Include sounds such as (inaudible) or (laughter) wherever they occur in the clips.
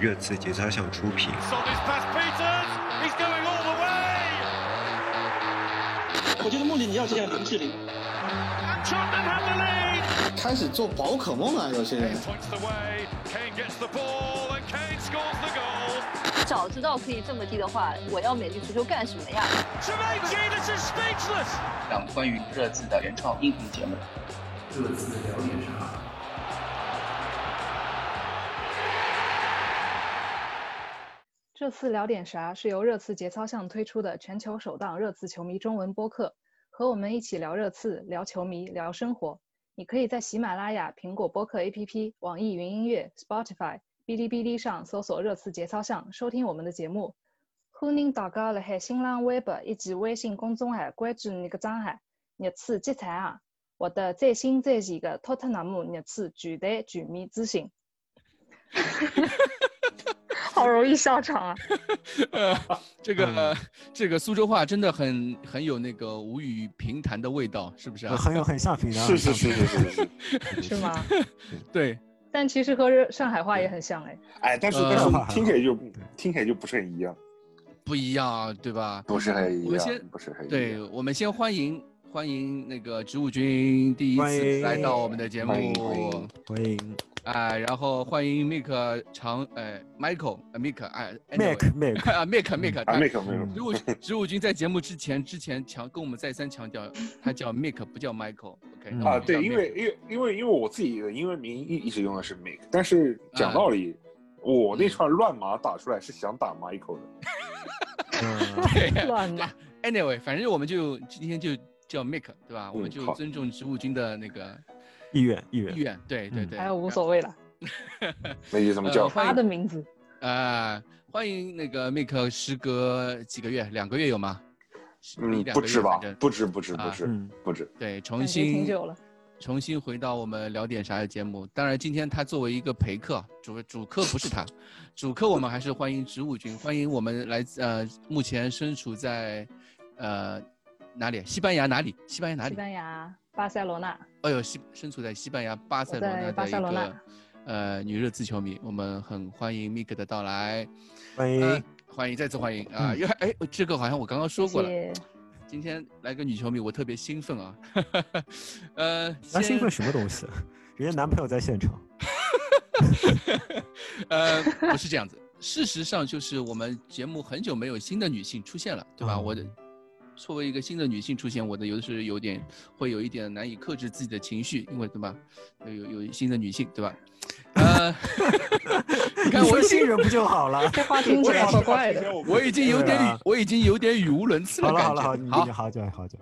热刺节操项出品。我觉得穆里尼奥就像林志玲，开始做宝可梦啊，有些人。早知道可以这么低的话，我要美丽足球干什么呀？讲关于热刺的原创音频节目。热刺聊点啥？这次聊点啥是由热刺节操项推出的全球首档热刺球迷中文播客，和我们一起聊热刺、聊球迷、聊生活。你可以在喜马拉雅、苹果播客 APP、网易云音乐、Spotify、哔哩哔哩上搜索“热刺节操项”收听我们的节目。欢迎大家辣海新浪微博以及微信公众号关注那个账号“热刺节操啊”，获得最新最前的托特纳姆热刺全队全面资讯。(laughs) (laughs) 好容易笑场啊！(laughs) 呃，这个这个苏州话真的很很有那个吴语平谈的味道，是不是啊？很有很像平是是是是是是，是吗？(laughs) 对。但其实和上海话也很像哎。哎，但是但是听起来就听起来就不是很一样，不一样对吧？不是很一样。我们先不是很对，我们先欢迎欢迎那个植物君第一次来到我们的节目，欢迎。啊，然后欢迎 Mike 长，呃，Michael，Mick，哎，Mick，Mick，啊，Mick，Mick，啊，Mick，植物植物君在节目之前之前强跟我们再三强调，他叫 Mick，不叫 Michael，OK？啊，对，因为因为因为因为我自己的英文名一一直用的是 Mick，但是讲道理，我那串乱码打出来是想打 Michael 的 (laughs) (laughs) 乱码。Anyway，反正我们就今天就叫 Mick，对吧？我们就尊重植物君的那个。意愿，意愿，意愿，对对对，还有无所谓了，(laughs) 那你怎么叫他的名字？啊，欢迎那个 Mike，时隔几个月，两个月有吗？嗯，不止吧，不止，不止，不止，不止。对，重新挺久了，重新回到我们聊点啥的节目。当然，今天他作为一个陪客，主主客不是他，(laughs) 主客我们还是欢迎植物君，欢迎我们来自呃，目前身处在呃哪里？西班牙哪里？西班牙哪里？西班牙。巴塞罗那，哎呦，西身处在西班牙巴塞罗那的一个呃女热刺球迷，我们很欢迎 Mik 的到来，欢迎欢迎再次欢迎啊！因为哎，这个好像我刚刚说过了，今天来个女球迷，我特别兴奋啊！(laughs) 呃，那兴奋什么东西？人家男朋友在现场。呃，不是这样子，事实上就是我们节目很久没有新的女性出现了，对吧？我的。作为一个新的女性出现，我的有的是有点会有一点难以克制自己的情绪，因为对吧？有有新的女性，对吧？呃，(laughs) 你看我信任不就好了？这话听起来怪怪的。我已经有点语，我已经有点语无伦次了。好了好了好，好好久好久，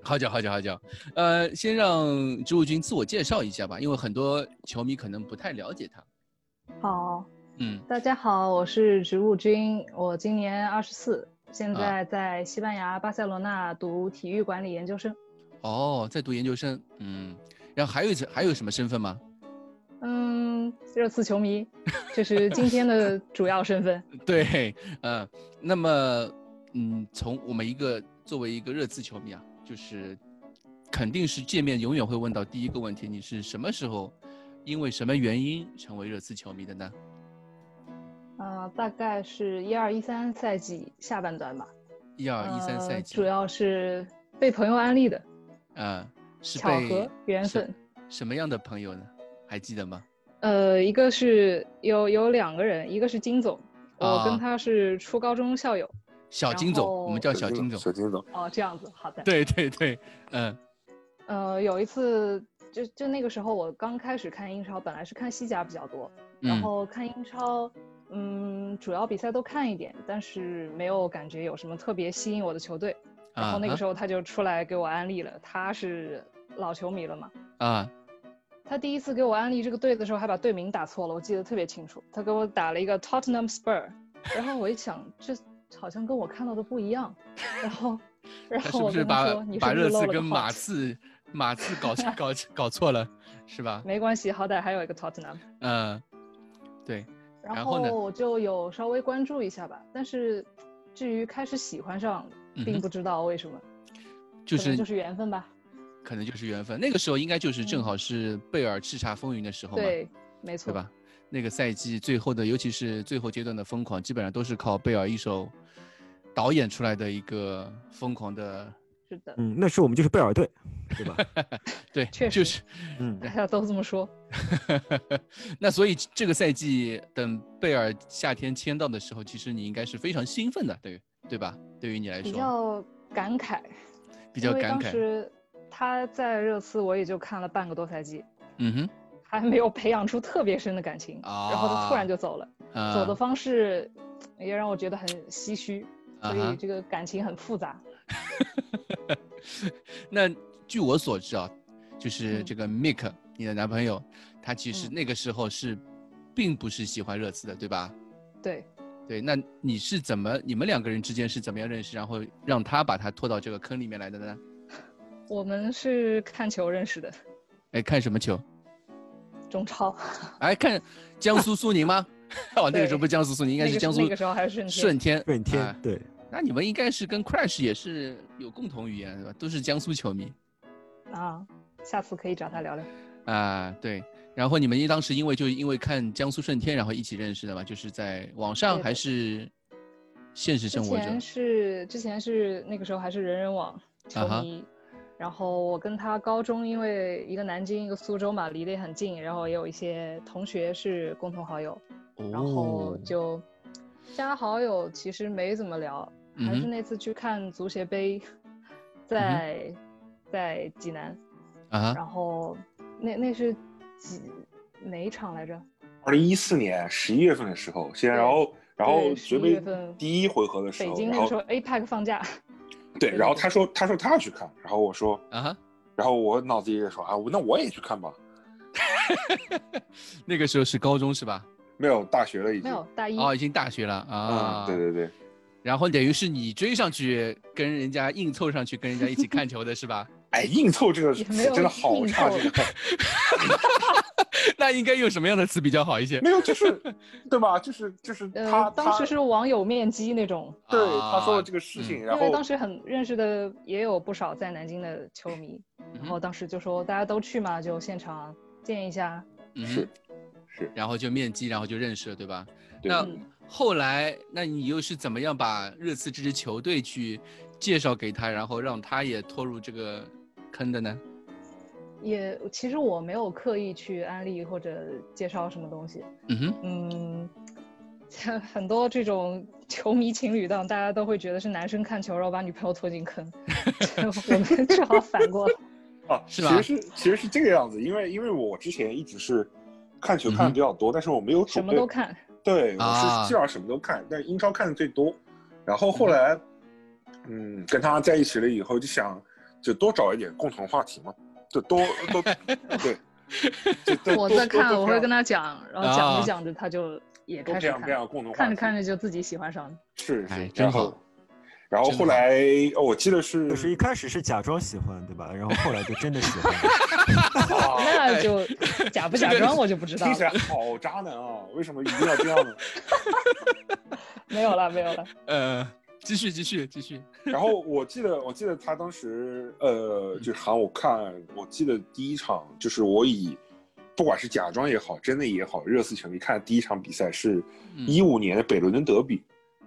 好久好久好久。呃，先让植物君自我介绍一下吧，因为很多球迷可能不太了解他。好，嗯，大家好，我是植物君，我今年二十四。现在在西班牙巴塞罗那读体育管理研究生。哦，在读研究生，嗯，然后还有还有什么身份吗？嗯，热刺球迷，这是今天的 (laughs) 主要身份。对，嗯，那么，嗯，从我们一个作为一个热刺球迷啊，就是肯定是见面永远会问到第一个问题：你是什么时候，因为什么原因成为热刺球迷的呢？呃，大概是一二一三赛季下半段吧。一二一三赛季，主要是被朋友安利的。啊，是巧合缘分。什么样的朋友呢？还记得吗？呃，一个是有有两个人，一个是金总，我跟他是初高中校友。小金总，我们叫小金总。小金总。哦，这样子，好的。对对对，嗯。(laughs) 呃，有一次，就就那个时候，我刚开始看英超，本来是看西甲比较多，然后看英超。嗯，主要比赛都看一点，但是没有感觉有什么特别吸引我的球队。然后那个时候他就出来给我安利了，他是老球迷了嘛。啊。他第一次给我安利这个队的时候，还把队名打错了，我记得特别清楚。他给我打了一个 Tottenham Spur，然后我一想，这好像跟我看到的不一样。然后，然后我就说：“你是不是漏了跟马刺 (laughs) 马刺搞搞搞错了，是吧？”没关系，好歹还有一个 Tottenham。嗯，对。然后我就有稍微关注一下吧，但是至于开始喜欢上，并不知道为什么，就是就是缘分吧，可能就是缘分。那个时候应该就是正好是贝尔叱咤风云的时候嘛，对，没错，对吧？那个赛季最后的，尤其是最后阶段的疯狂，基本上都是靠贝尔一手导演出来的一个疯狂的，是的，嗯，那时候我们就是贝尔队，对吧？(laughs) 对，确实就是，嗯，(laughs) 大家都这么说。(laughs) 那所以这个赛季等贝尔夏天签到的时候，其实你应该是非常兴奋的，对对吧？对于你来说比说，较感慨，比较因为感慨，当时他在热刺，我也就看了半个多赛季，嗯哼，还没有培养出特别深的感情，然后他突然就走了，啊走的方式也让我觉得很唏嘘，所以这个感情很复杂。那据我所知啊，就是嗯这个 Mick，、你的男朋友，他其实嗯那个时候是，并不是喜欢热刺的，对吧？对，对，那你是怎么，你们两个人之间是怎么样认识，然后让他把他拖到这个坑里面来的呢？(laughs) 我们是看球认识的，哎，看什么球？(laughs) 中超，哎，看江苏苏宁吗？(laughs) 哦，那个时候不是江苏苏宁，应该是江苏那个时候还是顺天顺天。顺天啊对，那你们应该是跟 Crash 也是有共同语言，对吧？都是江苏球迷啊，下次可以找他聊聊。啊，对。然后你们一当时因为就因为看江苏舜天，然后一起认识的嘛，就是在网上还是现实生活中之前？是之前是那个时候还是人人网球啊哈迷，然后我跟他高中因为一个南京一个苏州嘛，离得也很近，然后也有一些同学是共同好友，然后哦就加好友，其实没怎么聊，还是那次去看足协杯，在在济南，啊然后那那是几哪一场来着？二零一四年十一月份的时候，现在然后然后对11决杯月份第一回合的时候，北京那时候 APEC 放假，对，然后他说他说他要去看，然后我说，啊，然后我脑子里也说啊，那我也去看吧。(laughs) 那个时候是高中是吧？(laughs) 没有大学了已经，没有大一，哦，已经大学了啊。嗯，对对对，然后等于是你追上去，跟人家硬凑上去，跟人家一起看球的是吧？哎，硬凑这个词真的好硬差，凑这个 (laughs) 那应该用什么样的词比较好一些？没有，就是对吧？就是就是他呃，当时是网友面基那种，对啊他说的这个事情，然因为后当时很认识的也有不少在南京的球迷，嗯然后当时就说大家都去嘛，就现场见一下。嗯是是，然后就面基，然后就认识了，对吧？那对那后来，那你又是怎么样把热刺这支球队去介绍给他，然后让他也拖入这个坑的呢？也其实我没有刻意去安利或者介绍什么东西，嗯哼，嗯，像 (laughs) 很多这种球迷情侣档，大家都会觉得是男生看球然后把女朋友拖进坑，(laughs) 我们正好反过来。啊，(laughs) 是吧？其实是其实是这个样子，因为因为我之前一直是看球看的比较多，但是我没有主什么都看，对，我啊是基本上什么都看，但是英超看的最多。然后后来，嗯，跟他在一起了以后，就想就多找一点共同话题嘛，就多多 (laughs) 对，就我在看，我会跟他讲，然后讲啊着讲着他就也多开始看，培养培养共同话题，看着看着就自己喜欢上了。是是，哎真好然后后来哦，我记得是就是一开始是假装喜欢，对吧？然后后来就真的喜欢 (laughs) 那就 (laughs) 假不假装我就不知道了听起来。好渣男啊！为什么一定要这样呢？没有了，没有了。呃，继续继续继续。然后我记得，我记得他当时呃，就喊我看，我记得第一场就是我以不管是假装也好，真的也好，热刺球迷看的第一场比赛是嗯一五年的北伦敦德比，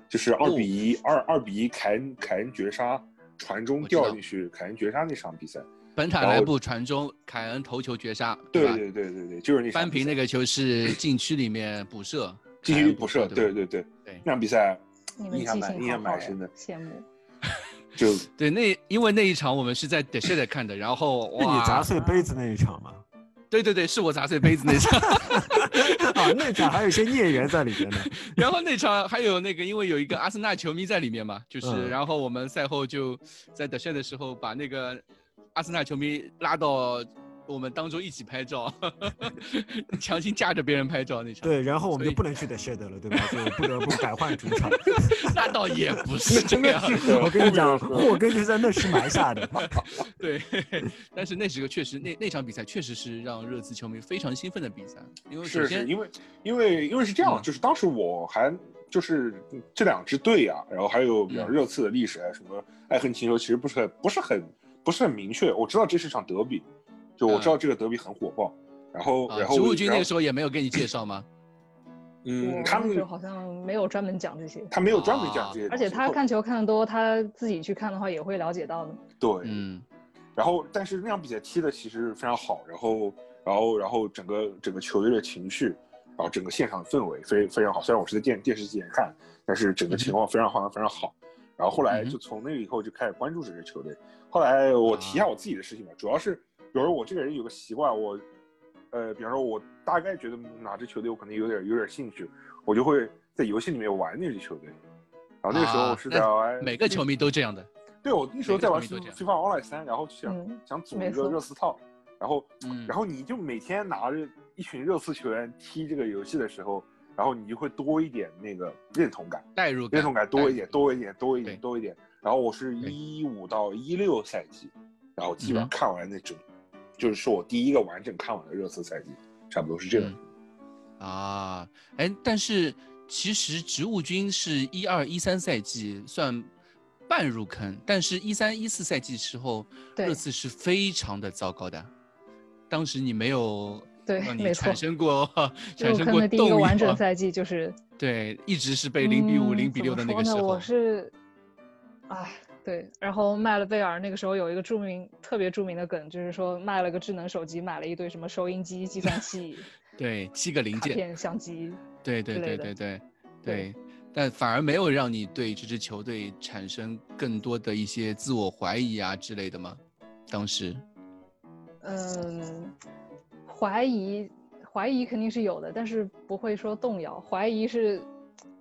就是二哦比一二二比一凯恩凯恩绝杀，传中掉进去，凯恩绝杀那场比赛。本塔莱布传中，凯恩头球绝杀，对对对对对，就是那场扳平那个球是禁区里面补射，继凯恩续补射，对对，对那场比赛你们记印象蛮印性好好象蛮深的，，羡慕。(laughs) 就 (laughs) 对，那因为那一场我们是在 The Shed 看的，然后是你，砸碎杯子那一场吗？(laughs) 对对对，是我砸碎杯子那场，啊，那场还有一些孽缘在里边呢。然后那场还有那个，因为有一个阿森纳球迷在里面嘛，就是，嗯然后我们赛后就在 The Shed 的时候把那个阿森纳球迷拉到我们当中一起拍照，(laughs) 强行架着别人拍照那场。对，然后我们就不能去 The Shed 了，对吧？就不得不改换主场。(laughs) 那倒也不是这样，我跟你讲，祸根就在那时埋下的。(laughs) 对，但是那时候确实，那那场比赛确实是让热刺球迷非常兴奋的比赛，因为首先是是因为因为因为是这样，嗯就是当时我还就是这两支队啊，然后还有比较嗯热刺的历史啊，什么爱恨情仇，其实不是很不是很不是很明确。我知道这是场德比，就我知道这个德比很火爆，然后啊然，后植物君那个时候候也没有给你介绍吗？嗯，他们那时候好像没有专门讲这些，他没有专门讲这些而且他看球看的多，他自己去看的话也会了解到的。对，嗯然后但是那场比赛踢的其实非常好，然后然后然后整个整个球队的情绪，然后整个现场氛围非非常好。虽然我是在电电视机前看，但是整个情况非常好，非常好。然后后来就从那个以后就开始关注这支球队。后来我提一啊下我自己的事情吧，主要是比如说我这个人有个习惯，我呃，比方说我大概觉得哪支球队我可能有点有点兴趣，我就会在游戏里面玩那支球队。然后那个时候是在那玩每个球迷都这样的。对，我那时候在玩球迷都这样 FIFA Online 三，然后想、嗯想组一个热刺套，然后、嗯然后你就每天拿着一群热刺球员踢这个游戏的时候，然后你就会多一点那个认同感，代入感，认同感多一点，多一点，多一点，多一点。然后我是对一五到一六赛季，然后基本上嗯看完那整，就是是我第一个完整看完的热刺赛季，差不多是这样。啊，哎，但是其实植物君是一二一三赛季算半入坑，但是一三一四赛季时候，对热刺是非常的糟糕的。当时你没有对没错让你产生过 (laughs) 产生过坑的第一个完整赛季就是对，一直是被零比五、嗯零比六的那个时候我。是，哎，对，然后卖了贝尔，那个时候有一个著名、特别著名的梗，就是说卖了个智能手机，买了一堆什么收音机、计算器、(laughs) 对，七个零件，片、相机，对对对对对对，但反而没有让你对这支球队产生更多的一些自我怀疑啊之类的吗？当时，嗯，怀疑怀疑肯定是有的，但是不会说动摇。怀疑是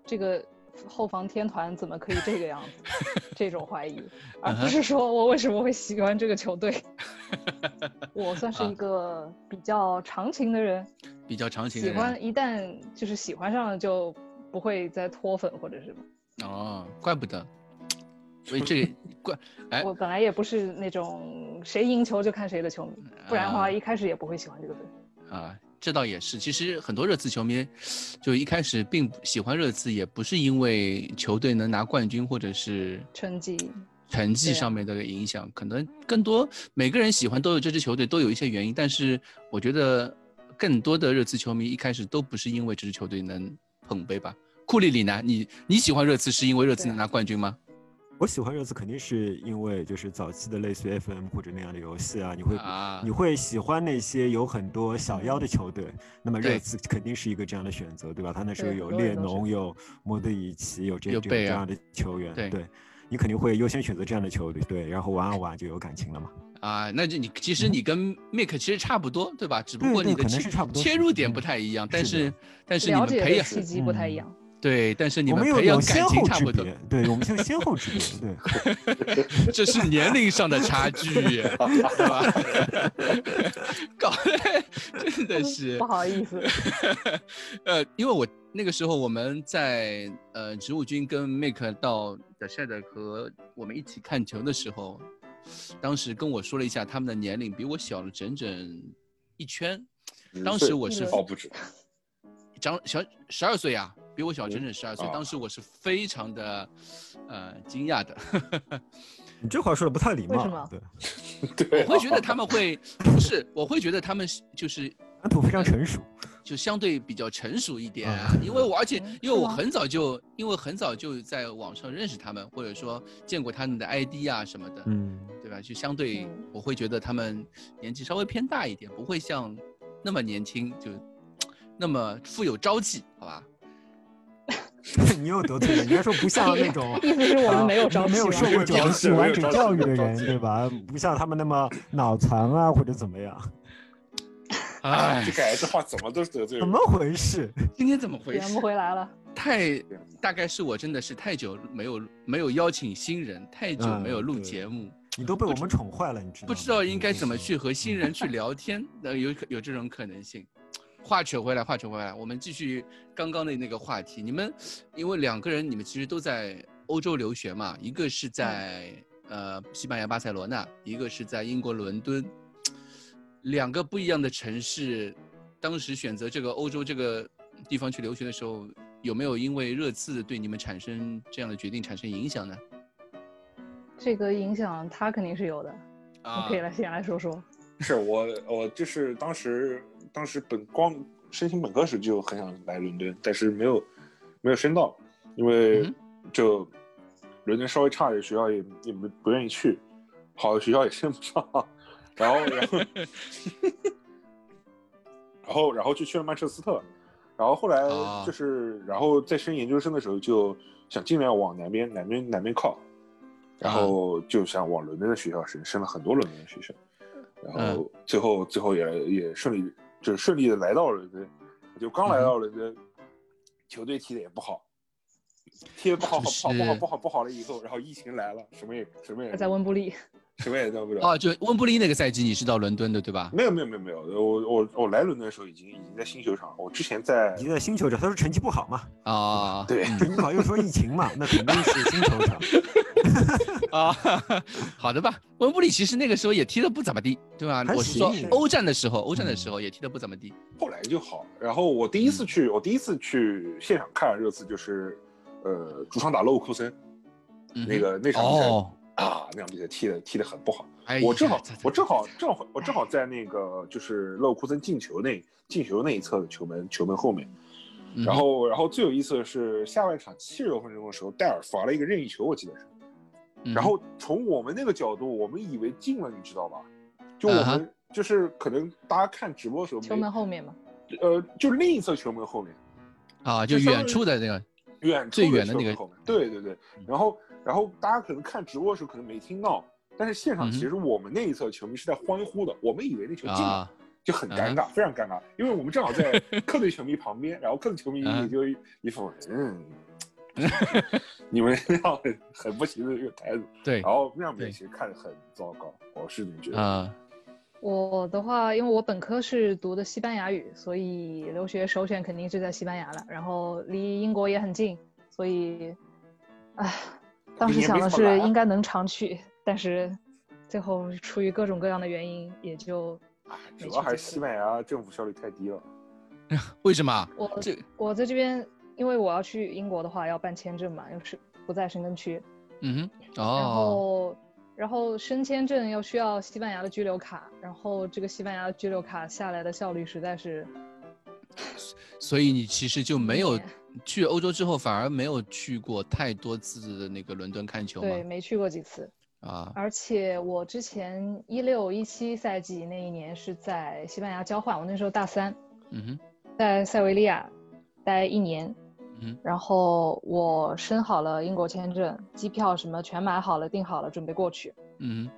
这个后防天团怎么可以这个样子，(laughs) 这种怀疑，而不是说我为什么会喜欢这个球队。(laughs) 我算是啊一个比较长情的人，比较长情的人喜欢一旦就是喜欢上了就不会再脱粉或者什么。哦，怪不得。(laughs) 所以这个怪，哎，我本来也不是那种谁赢球就看谁的球迷，不然的话啊一开始也不会喜欢这个队。啊，这倒也是。其实很多热刺球迷，就一开始并不喜欢热刺，也不是因为球队能拿冠军或者是成绩成绩上面的影响，可能更多每个人喜欢都有这支球队都有一些原因，但是我觉得更多的热刺球迷一开始都不是因为这支球队能捧杯吧。库里里呢？你你喜欢热刺是因为热刺能拿冠军吗？我喜欢热刺肯定是因为就是早期的类似于 FM 或者那样的游戏啊，你会、啊你会喜欢那些有很多小妖的球队，那么热刺肯定是一个这样的选择，对吧？他那时候有列侬，有莫德里奇，有这这个这样的球员，对你肯定会优先选择这样的球队，对，然后玩啊玩就有感情了嘛。(laughs) 啊，那就你其实你跟 mike 其实差不多，对吧？只不过你的切入点嗯不太一样，但是但是你了们培养契机不太一嗯样。对，但是你们培养感情差不多，，对，我们就先后之别，对。(laughs) (laughs) 这是年龄上的差距，(laughs) 对吧？搞得真的是不好意思，呃，因为我那个时候我们在呃植物君跟 Make 到 The Shed 和我们一起看球的时候，当时跟我说了一下他们的年龄比我小了整整一圈，当时我是哦不止，长小十二岁啊，比我小整整十二岁。啊当时我是非常的呃惊讶的，(laughs) 你这话说的不太礼貌为什么，对，(laughs) 对，我会觉得他们会 (laughs) 不是，我会觉得他们是就是安普非常成熟，就相对比较成熟一点因为我而且嗯因为我很早就因为很早就在网上认识他们，或者说见过他们的 ID 啊什么的，嗯，对吧？就相对嗯我会觉得他们年纪稍微偏大一点，不会像那么年轻就那么富有朝气，好吧？(laughs) 你又得罪了，你还说不像那种 (laughs) 意思是我们没有啊朝气吗没有受过没有朝讲系完整教育的人，对吧？不像他们那么脑残啊，或者怎么样？哎 (laughs) 这，个这话怎么都得罪人。怎么回事？今天怎么回事圆不？回来了。太大概是我真的是太久没有没有邀请新人，太久没有录节目，你都被我们宠坏了，你知道吗？不知道应该怎么去和新人去聊天，呃，有可有这种可能性。话扯回来，话扯回来，我们继续刚刚的那个话题。你们因为两个人，你们其实都在欧洲留学嘛，一个是在、呃西班牙巴塞罗那，一个是在英国伦敦，两个不一样的城市。当时选择这个欧洲这个地方去留学的时候，有没有因为热刺对你们产生这样的决定产生影响呢？这个影响他肯定是有的。啊你可以来先来说说。是我我就是当时当时本光申请本科时就很想来伦敦，但是没有没有申到，因为嗯就伦敦稍微差一点学校也也不不愿意去，好的学校也升不上，然后然后然后然后就去了曼彻斯特，然后后来啊。就是、然后在升研究生的时候就想尽量往南边南边南边靠，然后就想往伦敦的学校升，升了很多伦敦的学校，然后最后最后也也顺利就是顺利的来到了伦敦，就刚来到伦敦，球队踢的也不好，踢的不好，就是好不好不好不好了以后，然后疫情来了，什么也什么也他在温布利，什么也做不了。哦，就温布利那个赛季你是到伦敦的对吧？没有没有没有没有，我我我来伦敦的时候已经已经在新球场，我之前在已经在新球场，他说成绩不好嘛，啊，对 (laughs) 成绩不好又说疫情嘛，那肯定是新球场。(laughs) 啊，好的吧。温布利其实那个时候也踢得不怎么地，对吧？我是说欧战的时候，欧战的时候也踢得不怎么地。后来就好。然后我第一次去，我第一次去现场看热刺就是，呃，主场打勒沃库森，那个那场比赛、哦，啊，那场比赛踢的踢的很不好。哎我正好我正好正好我正好在那个就是勒沃库森进球那进球那一侧的球门球门后面。然后然后最有意思的是下半场七十多分钟的时候，戴尔罚了一个任意球，我记得是。嗯然后从我们那个角度，我们以为进了，你知道吧？就我们就是可能大家看直播的时候，球门后面嘛，呃，就另一侧球门后面，啊，就远处的那个，远处最远的那个球门后面。对对对，然后然后大家可能看直播的时候可能没听到，但是现场其实我们那一侧球迷是在欢呼的，我们以为那球进了。啊，就很尴尬，非常尴尬，因为我们正好在 (laughs) 客队球迷旁边，然后客队球迷嗯也就一副嗯，(laughs) 你们那样很很不行的这个态度，对然后那样比对其实看着很糟糕，我是这么觉得。啊，我的话，因为我本科是读的西班牙语，所以留学首选肯定是在西班牙了。然后离英国也很近，所以，唉，当时想的是应该能常去，但是最后出于各种各样的原因，也就主要还是西班牙政府效率太低了。(laughs) 为什么？我这我在这边，因为我要去英国的话要办签证嘛，又是不在申根区，嗯哼，然哦，后然后申签证又需要西班牙的居留卡，然后这个西班牙的居留卡下来的效率实在是所以你其实就没有去欧洲之后，反而没有去过太多次的那个伦敦看球对，没去过几次。啊，而且我之前一六一七赛季那一年是在西班牙交换，我那时候大三，嗯哼，在塞维利亚待一年，嗯。然后我申好了英国签证，机票什么全买好了，订好了，准备过去。嗯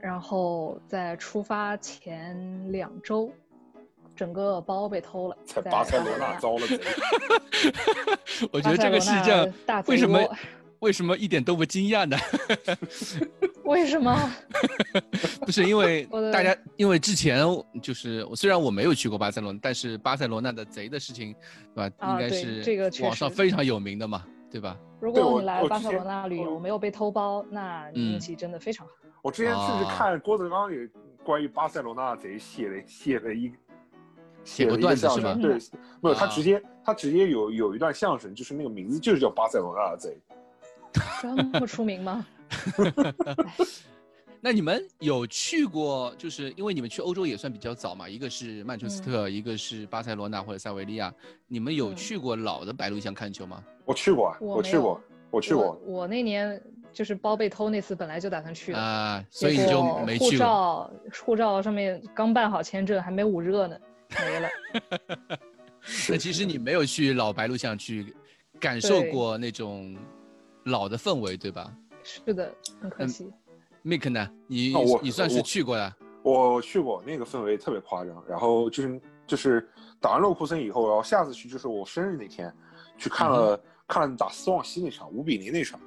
然后在出发前两周，整个包被偷了，在巴塞罗那那遭了贼，(laughs) 我觉得这个事巴塞罗情那大为什么窝为什么一点都不惊讶呢？(laughs) 为什么？(laughs) 不是因为 (laughs) 大家，因为之前就是我虽然我没有去过巴塞罗那，但是巴塞罗那的贼的事情，对吧？啊对应该是这个确网上非常有名的嘛，对吧？如果你来巴塞罗那旅游我没有被偷包，那运气真的非常好。我之前甚至啊看郭德纲有关于巴塞罗那贼写了写了一写过了一个相段子是吗声对，没有他啊直接他直接有有一段相声，就是那个名字就是叫巴塞罗那的贼。这么出名吗？(laughs) 那你们有去过？就是因为你们去欧洲也算比较早嘛，一个是曼彻斯特，一个是巴塞罗那或者塞维利亚。你们有嗯去过老的白鹿巷看球吗？我去过啊，我我去过，我去过。我那年就是包被偷那次，本来就打算去的，啊，所以你就没去过。照护照上面刚办好签证，还没捂热呢，没了。(laughs) 那其实你没有去老白鹿巷去感受过那种老的氛围，对吧是的，很可嗯惜。Mike 呢？你你算是去过的我去过，那个氛围特别夸张。然后就是就是打完洛库森以后，然后下次去就是我生日那天，去看了、看了打斯旺西那场五比零那场。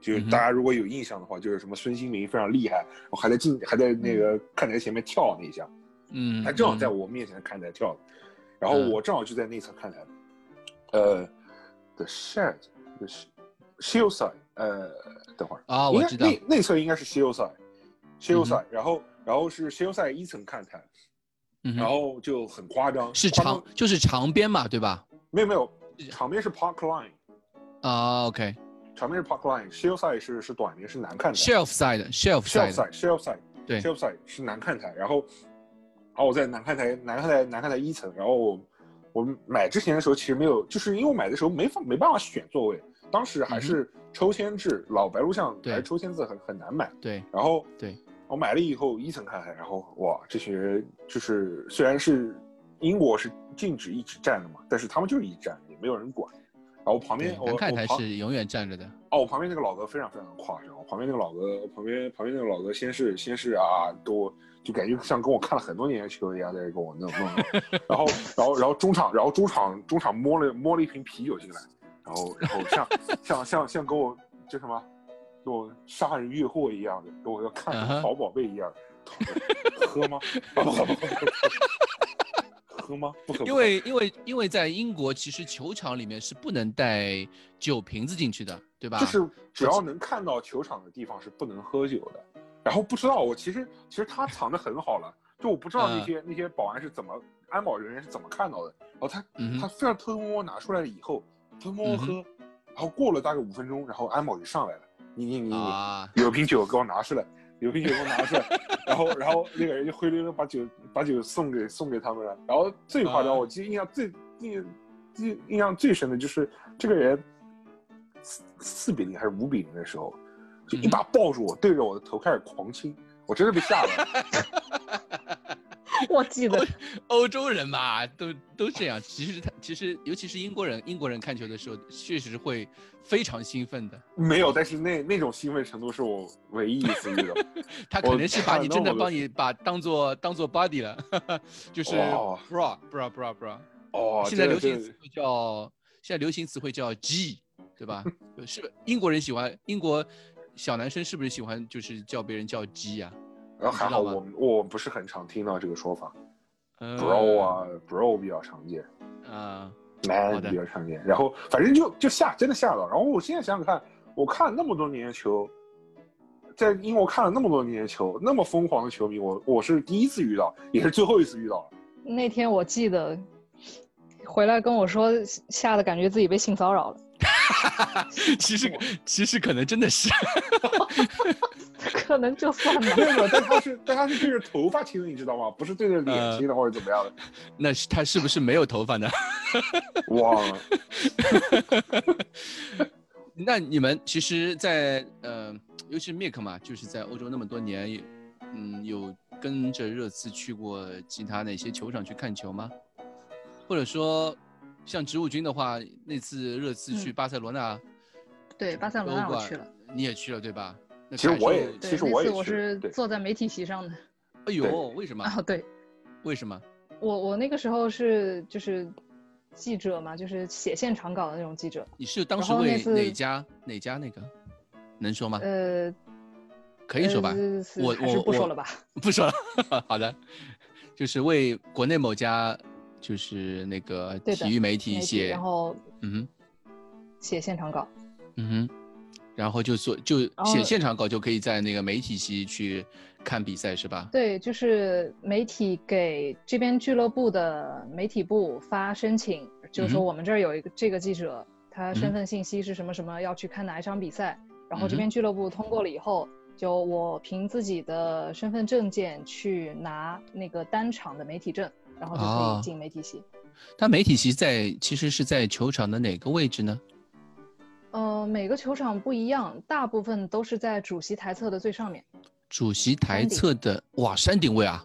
就是大家如果有印象的话，就是什么孙兴民非常厉害，我还在进还在那个看台前面跳那一下，嗯，他正好在嗯我面前看台跳的，然后嗯我正好就在那层看台。呃，The Shed，The Shield Side，呃，等会儿啊，我知道，内内侧应该是 Shield Side，Shield 嗯 Side，、然后然后是 Shield Side 一层看台，嗯然后就很夸张，是长就是长边嘛，对吧？没有没有，场边是 Park Line，啊，OK，shelf 场边是 Park Line，Shield Side 是是短边是难看台 side，shelf，Shield side，Side，Shield Side，对 Shield Side 是难看台，然后然后我在难看台难看台难看台一层，然后我买之前的时候其实没有，就是因为我买的时候没法没办法选座位，当时还是抽签制，老白鹿巷对还是抽签制很很难买。对然后对，我买了以后一层看海，然后哇，这些人就是虽然是英国是禁止一直站的嘛，但是他们就是一直站，也没有人管。然后旁边我看台是永远站着的。哦，我旁边那个老哥非常非常夸张，我旁边那个老哥，旁边旁边那个老哥先是先是啊，给我就感觉像跟我看了很多年的球一样，在这跟我弄弄弄，(laughs) 然后然后然后中场然后中场中场摸了摸了一瓶啤酒进来，然后然后像像像像给我叫什么，给我杀人越货一样的，跟我要看好宝贝一样，(laughs) 喝吗？(laughs) (laughs) 喝吗？不喝，因为因为因为在英国，其实球场里面是不能带酒瓶子进去的，对吧？就是只要能看到球场的地方是不能喝酒的。然后不知道我其实其实他藏的很好了，就我不知道那嗯些、那些保安是怎么安保人员是怎么看到的。然后他、嗯他非常偷偷摸摸拿出来了以后，偷偷摸喝，然后过了大概五分钟，然后安保就上来了，你你你你、啊，有瓶酒给我拿出来，有瓶酒给我拿出来，然后然后那个人就灰溜溜把酒把酒送给送给他们了。然后最夸张，啊。我记得印象最印印印象最深的就是这个人四四比零还是五比零的时候，就一把抱住我，对着我的头开始狂亲，我真的被吓了。(laughs) (laughs) 我记得 (laughs) 欧洲人嘛，都都这样。其实他其实尤其是英国人，英国人看球的时候确实会非常兴奋的。没有，但是那那种兴奋程度是我唯一一次遇到。(laughs) 他可我能是把你真的帮你把当做当做 body 了，就是 bra bra bra bra。哦，现在流行词汇叫现在流行词汇叫 G，对吧？是英国人喜欢英国小男生是不是喜欢就是叫别人叫 G 呀、然后还好我我不是很常听到这个说法呃，bro 啊，bro 比较常见。啊，man 比较常见，然后反正就就吓，真的吓到。然后我现在想想看，我看了那么多年的球，在英国看了那么多年的球，那么疯狂的球迷，我我是第一次遇到，也是最后一次遇到了。那天我记得回来跟我说，吓得感觉自己被性骚扰了。(laughs) 其实其实可能真的是，可能就算吧。没有，但他是但他是对着头发亲的，你知道吗？不是对着脸呃亲的或者怎么样的，那是他是不是没有头发呢？忘了。那你们其实在，呃，尤其是 Mick 嘛，就是在欧洲那么多年，嗯，有跟着热刺去过其他哪些球场去看球吗？或者说，像植物君的话，那次热刺去嗯巴塞罗那，对，巴塞罗那我去了。你也去了对吧？那其实我也对，其实我也那次我是坐在媒体席上的。哎呦，为什么？啊，对 (laughs) 为什么？我我那个时候是就是记者嘛，就是写现场稿的那种记者。你是当时为哪家哪家那个？能说吗？呃，可以说吧呃是我还是我我不说了吧。不说了，(laughs) 好的，(laughs) 就是为国内某家就是那个体育媒体写，然后嗯哼，写现场稿。嗯哼，然后就做就写现场稿就可以在那个媒体系去看比赛是吧？对，就是媒体给这边俱乐部的媒体部发申请，就是说我们这儿有一个这个记者，他嗯身份信息是什么什么，要去看哪一场比赛，然后这边俱乐部通过了以后，就我凭自己的身份证件去拿那个单场的媒体证，然后就可哦以进媒体席。它媒体席在其实是在球场的哪个位置呢？呃，每个球场不一样，大部分都是在主席台侧的最上面。主席台侧的哇山顶位啊，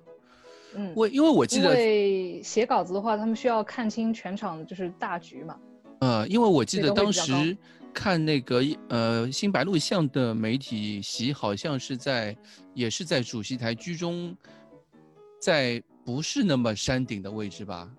嗯，我因为我记因得为写稿子的话，他们需要看清全场就是大局嘛。呃，因为我记得当时看那个呃新白鹿巷的媒体席，好像是在也是在主席台居中，在不是那么山顶的位置吧？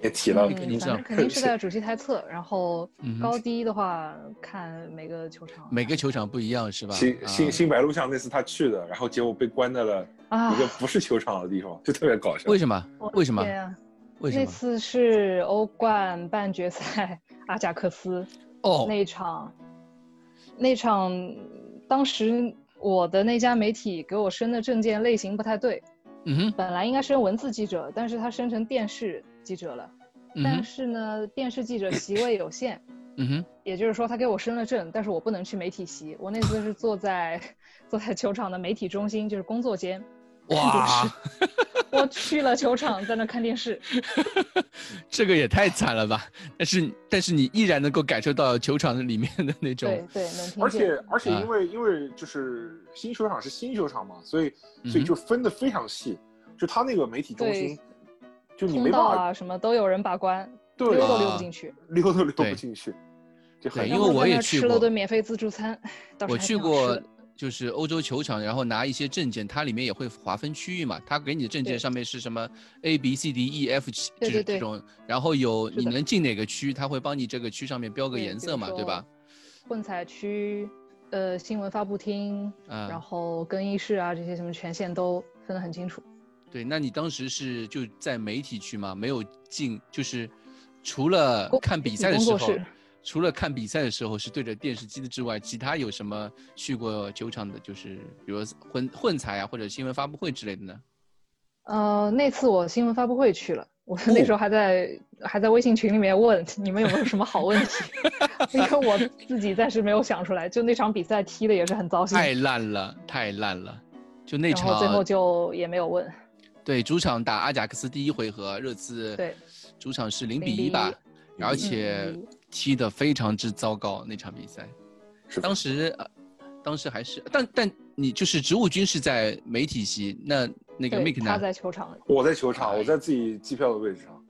别提了，嗯，肯定是反正肯定是在主席台侧，然后高低的话看每个球场。每个球场不一样是吧？新啊新新白鹿巷那次他去的，然后结果被关在了啊一个不是球场的地方，就特别搞笑。为什么？为什么？天啊为什么？那次是欧冠半决赛，阿贾克斯哦那一场，那场当时我的那家媒体给我申的证件类型不太对，嗯哼，本来应该升文字记者，但是他升成电视记者了。但是呢，电视记者席位有限，(coughs) 嗯哼，也就是说他给我升了证，但是我不能去媒体席。我那次是坐在 (laughs) 坐在球场的媒体中心，就是工作间。哇，(laughs) 我去了球场，在那看电视。(laughs) 这个也太惨了吧！但是但是你依然能够感受到球场里面的那种，对对，能听。而且而且啊。因为、因为就是新球场是新球场嘛，所以所以就分的非常细，就他那个媒体中心，就你没办法啊什么都有人把关，对。溜都啊溜不进去。溜都溜不进去，对因为我然后在那吃了也去过。顿免费自助餐，我去过的，就是欧洲球场，然后拿一些证件，它里面也会划分区域嘛。它给你的证件上面是什么 A B C D E F，就是对对对这种，然后有你能进哪个区，它会帮你这个区上面标个颜色嘛，对吧？？混采区、呃新闻发布厅，啊然后更衣室啊这些什么权限都分得很清楚。对，那你当时是就在媒体区吗？没有进，就是除了看比赛的时候除了看比赛的时候是对着电视机的之外，其他有什么去过球场的，就是比如混混采啊，或者新闻发布会之类的呢？呃，那次我新闻发布会去了，我哦那时候还在、还在微信群里面问你们有没有什么好问题，因 (laughs) 为我自己暂时没有想出来。就那场比赛踢的也是很糟心，太烂了，太烂了！就那然后最后，就也没有问。对主场打阿贾克斯第一回合，热刺对主场是零比比一吧而且嗯踢得非常之糟糕那场比赛。是当时，呃当时还是，但但你就是植物军是在媒体席，那那个对 Mick 他呢？在球场，我在球场，哎我在自己机票的位置上，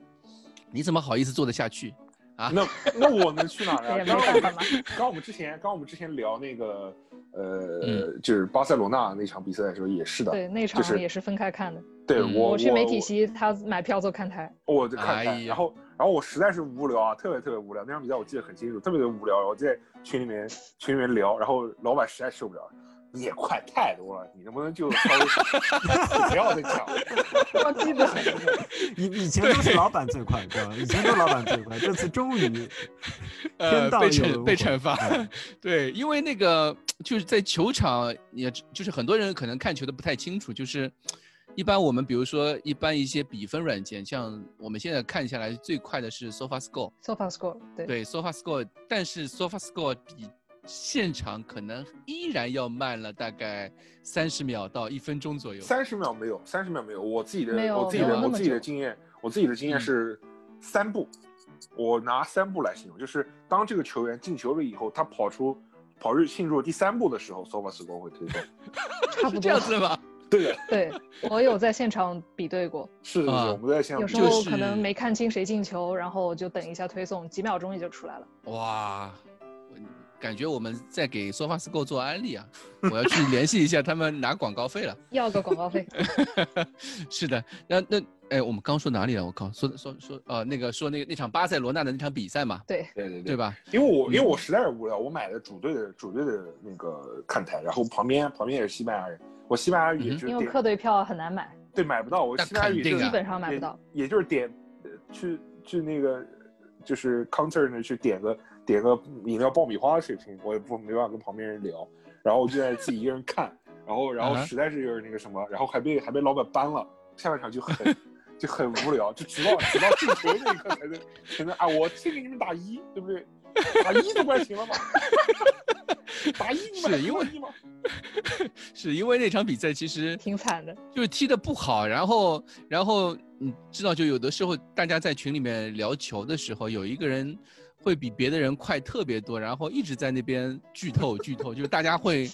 你怎么好意思坐得下去？啊那 (laughs) 那我能去哪儿啊？(laughs) 也没刚刚办法。刚我们之前，刚我们之前聊那个，呃，嗯就是巴塞罗那那场比赛的时候也是的，对，那就是场也是分开看的。嗯对我我去媒体席，他买票坐看台。我就看台，哎然后然后我实在是无聊啊，特别特别无聊。那场比赛我记得很清楚，特别的无聊。我在群里面群里面聊，然后老板实在受不了，你也快太多了，你能不能就稍微 (laughs) 不要再讲了？我记得 (laughs) 以以前都是老板最快，对吧？以前都是老板最快，这次终于 (laughs) 呃天，道有被惩被惩罚嗯。对，因为那个就是在球场，也就是很多人可能看球的不太清楚，就是一般我们比如说一般一些比分软件，像我们现在看下来最快的是 SofaScore，SofaScore，对对 SofaScore，但是 SofaScore 比现场可能依然要慢了大概三十秒到一分钟左右。三十秒没有，三十秒没有。我自己的我自己的我自己的经验，我自己的经验嗯是三步。我拿三步来形容，就是当这个球员进球了以后，他跑出跑入进入第三步的时候，Sofa Score 会推送。(laughs) (laughs) 差不是这样。子的吗？对的，(laughs) 对，我有在现场比对过，(laughs) 是的，是我们在现场有时候可能没看清谁进球，然后就等一下推送，几秒钟也就出来了。哇，感觉我们在给 SofaScore 做安利啊！我要去联系一下他们拿广告费了。(laughs) 要个广告费，是的，那那哎，我们刚说哪里了？我靠，说说说呃，那个说那个那场巴塞罗那的那场比赛嘛，对，对对对？吧？因为我因为嗯我实在是无聊，我买了主队的主队的那个看台，然后旁边旁边也是西班牙人，我西班牙语因为客队票很难买，对买不到，我西班牙语基本上买不到。也，就是点呃去去那个就是 counter 那去点个点个饮料爆米花的水平，我也不没办法跟旁边人聊，然后我就在自己一个人看，然后然后实在是有点那个什么，然后还被还被老板搬了，下半场就很就很无聊，就直到直到进球那一刻才能才能啊，我先给你们打一，对不对？打一都怪行了吧？(laughs) 打一是因为一吗？(laughs) 是因为那场比赛其实挺惨的。就是踢的不好，然后然后你知道，就有的时候大家在群里面聊球的时候，有一个人会比别的人快特别多，然后一直在那边剧透剧透，就是大家会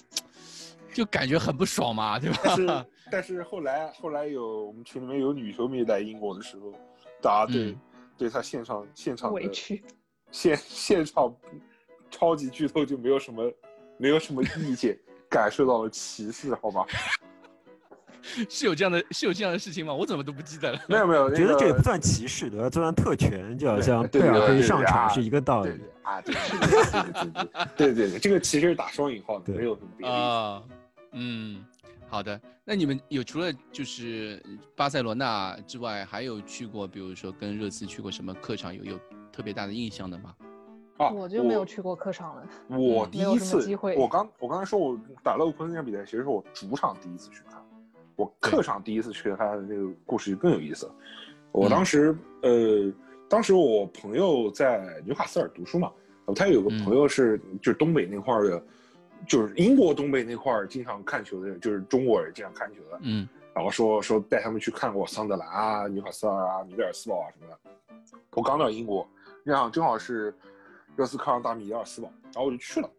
就感觉很不爽嘛，对 (laughs) 但是吧？但是后来后来有我们群里面有女球迷来英国的时候，大家对、嗯对他现场现场委屈，现现场超级剧透就没有什么，没有什么意见，感受到了歧视？好吧，(laughs) 是有这样的，是有这样的事情吗？我怎么都不记得了。没有没有，觉得这也不算歧视，都要算特权，就好像贝尔可以上场是一个道理啊。对对对，这个其实是打双引号的，没有什么啊。嗯，好的。那你们有除了就是巴塞罗那之外，还有去过，比如说跟热刺去过什么客场有有？特别大的印象的吗？啊，我就没有去过客场了。我第一次机会，我刚我刚才说我打勒沃库森那场比赛，其实是我主场第一次去看，我客场第一次去看的那个故事就更有意思了。我当时、呃，当时我朋友在纽卡斯尔读书嘛，他有个朋友是、就是东北那块儿的，就是英国东北那块儿经常看球的，就是中国人经常看球的，嗯然后说说带他们去看过桑德兰啊、纽卡斯尔啊、米德尔斯堡啊什么的。我刚到英国，那样正好是热刺看上打米德尔斯堡，然后我就去了。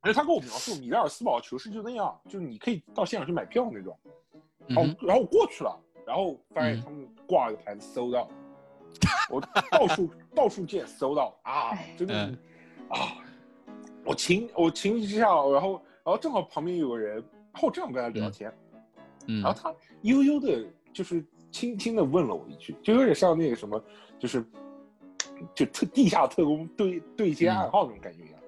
而且他跟我描述米德尔斯堡球市就那样，就是你可以到现场去买票那种。然后然后我过去了，然后发现他们挂了个牌子搜到，(laughs) 我到处到处见搜到啊，真的是啊，我情我情急之下，然后然后正好旁边有个人，然后我正好跟他聊天，嗯，然后他悠悠的，就是轻轻的问了我一句，就有点像那个什么，就是就特地下特工对对接暗号那种感觉一样。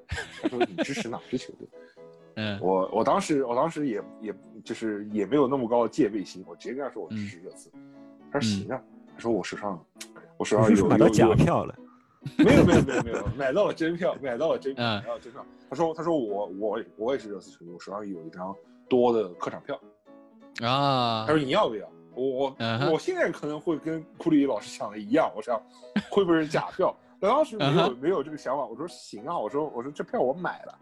他说你支持哪支球队？(laughs) 嗯，我我当时我当时也也就是也没有那么高的戒备心，我直接跟他说我支持热刺。他说行啊，他说我手上我手上有你是不是买到有有假票了？没有没有没有没有，买到了真票，买到了真票，嗯买到了真票。他说他说我我我也是热刺球迷，我手上有一张多的客场票。啊他，说你要不要？我我、我现在可能会跟库里老师想的一样，(laughs) 我想会不会是假票？但 (laughs) 当时没有、没有这个想法，我说行啊，我说我说这票我买了。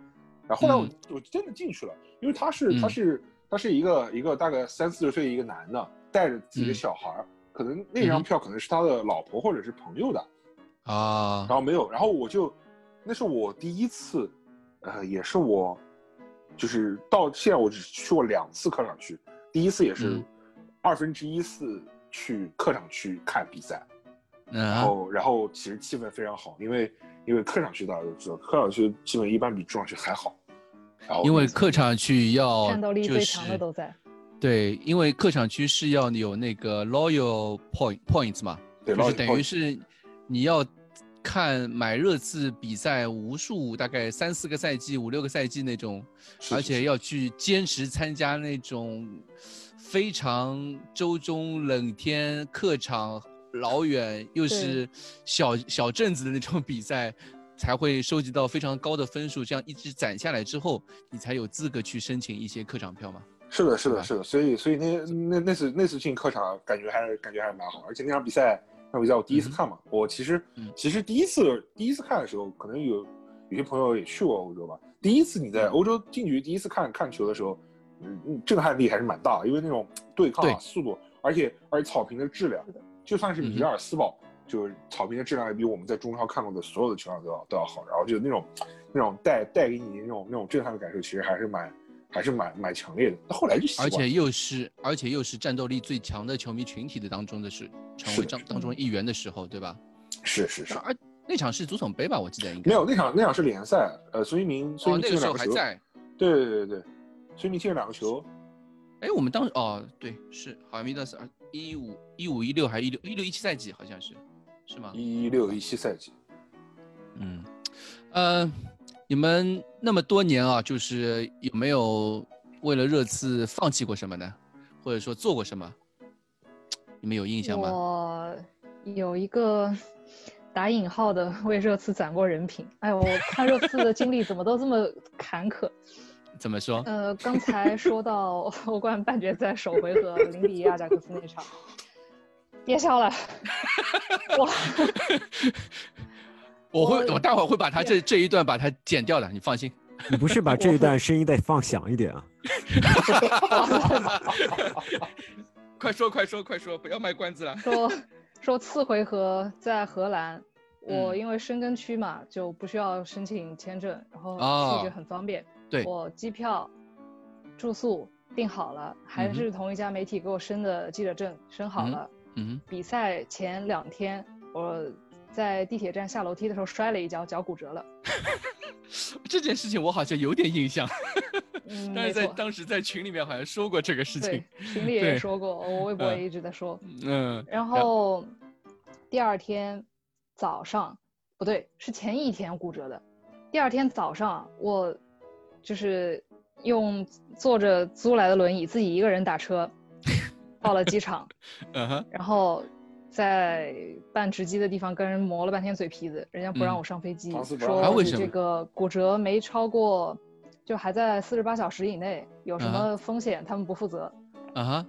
然后后来我、我真的进去了，因为他是他嗯是他是一个一个大概三四十岁一个男的，带着自己的嗯。小孩儿，可能那张票可能是他的老婆或者是朋友的，啊。然，后没有，然后我就，那是我第一次，呃，也是我，就是到现在我只去过两次客场区，第一次也是嗯二分之一次去客场去看比赛，然嗯，后然后其实气氛非常好，因为因为客场区大家都知道，客场区气氛一般比主场区还好，然后因为客场区要战斗力就最强的是都在。对，因为客场区是要有那个 loyal point points 嘛，对就是等于是你要看买热刺比赛无数，大概三四个赛季、五六个赛季那种，而且要去坚持参加那种非常周中冷天客场老远又是小小镇子的那种比赛，(laughs) 才会收集到非常高的分数，这样一直攒下来之后，你才有资格去申请一些客场票嘛。是的，是的，是的，所以所以那那那次那次进客场感觉还是感觉还是蛮好，而且那场比赛那场比赛我第一次看嘛，我其实、嗯。其实第一次第一次看的时候，可能有有些朋友也去过欧洲吧，第一次你在嗯。欧洲进局第一次看看球的时候，震撼力还是蛮大的，因为那种对抗啊对速度，而且而且草坪的质量，就算是米尔斯堡，就是草坪的质量也比我们在中超看过的所有的球场都要都要好，然后就那种那种带带给你那种那种震撼的感受，其实还是蛮还是蛮蛮强烈的。那后来就而且又是而且又是战斗力最强的球迷群体的当中的是成为当当中一员的时候，对吧？是是是，而那场是足总杯吧，我记得应该没有那场那场是联赛，呃，孙兴民孙哦，兴那个时候还在。对对对对对，孙兴民进了两个球，哎，我们当时哦，对，是好像米德斯尔一五一五一六还一六一六一七赛季好像是，是吗？一六一七赛季，嗯，呃，你们那么多年啊，就是有没有为了热刺放弃过什么呢？或者说做过什么？你们有印象吗？我有一个打引号的 (laughs) 为热刺攒过人品。哎呦，我看热刺的经历怎么都这么坎坷。怎么说？呃，刚才说到 (laughs) 欧冠半决赛首回合零比一阿贾克斯那场，别笑了，我 (laughs) 我会，我我待会儿会把他这这一段把它剪掉的，你放心。你不是把这一段声音再放响一点啊？(laughs) 快说，快说，快说，不要卖关子了。说说次回合在荷兰，我嗯因为申根区嘛，就不需要申请签证，然后哦去就很方便。对，我机票、住宿订好了，还是同一家媒体给我申的记者证，申好嗯了。嗯比赛前两天，我在地铁站下楼梯的时候摔了一跤，脚骨折了。(laughs) 这件事情我好像有点印象，嗯，(laughs) 但是在，当时在群里面好像说过这个事情。，群里 (laughs) 也说过，我微博嗯也一直在说。嗯，然后第二天早上，不对，是前一天骨折的。第二天早上，我就是用坐着租来的轮椅，自己一个人打车 (laughs) 到了机场，(laughs) 嗯哼，然后在办值机的地方跟人磨了半天嘴皮子，人家不让嗯我上飞机，说这个骨折没超过，就还在四十八小时以内，有什么风险他们不负责，啊哈，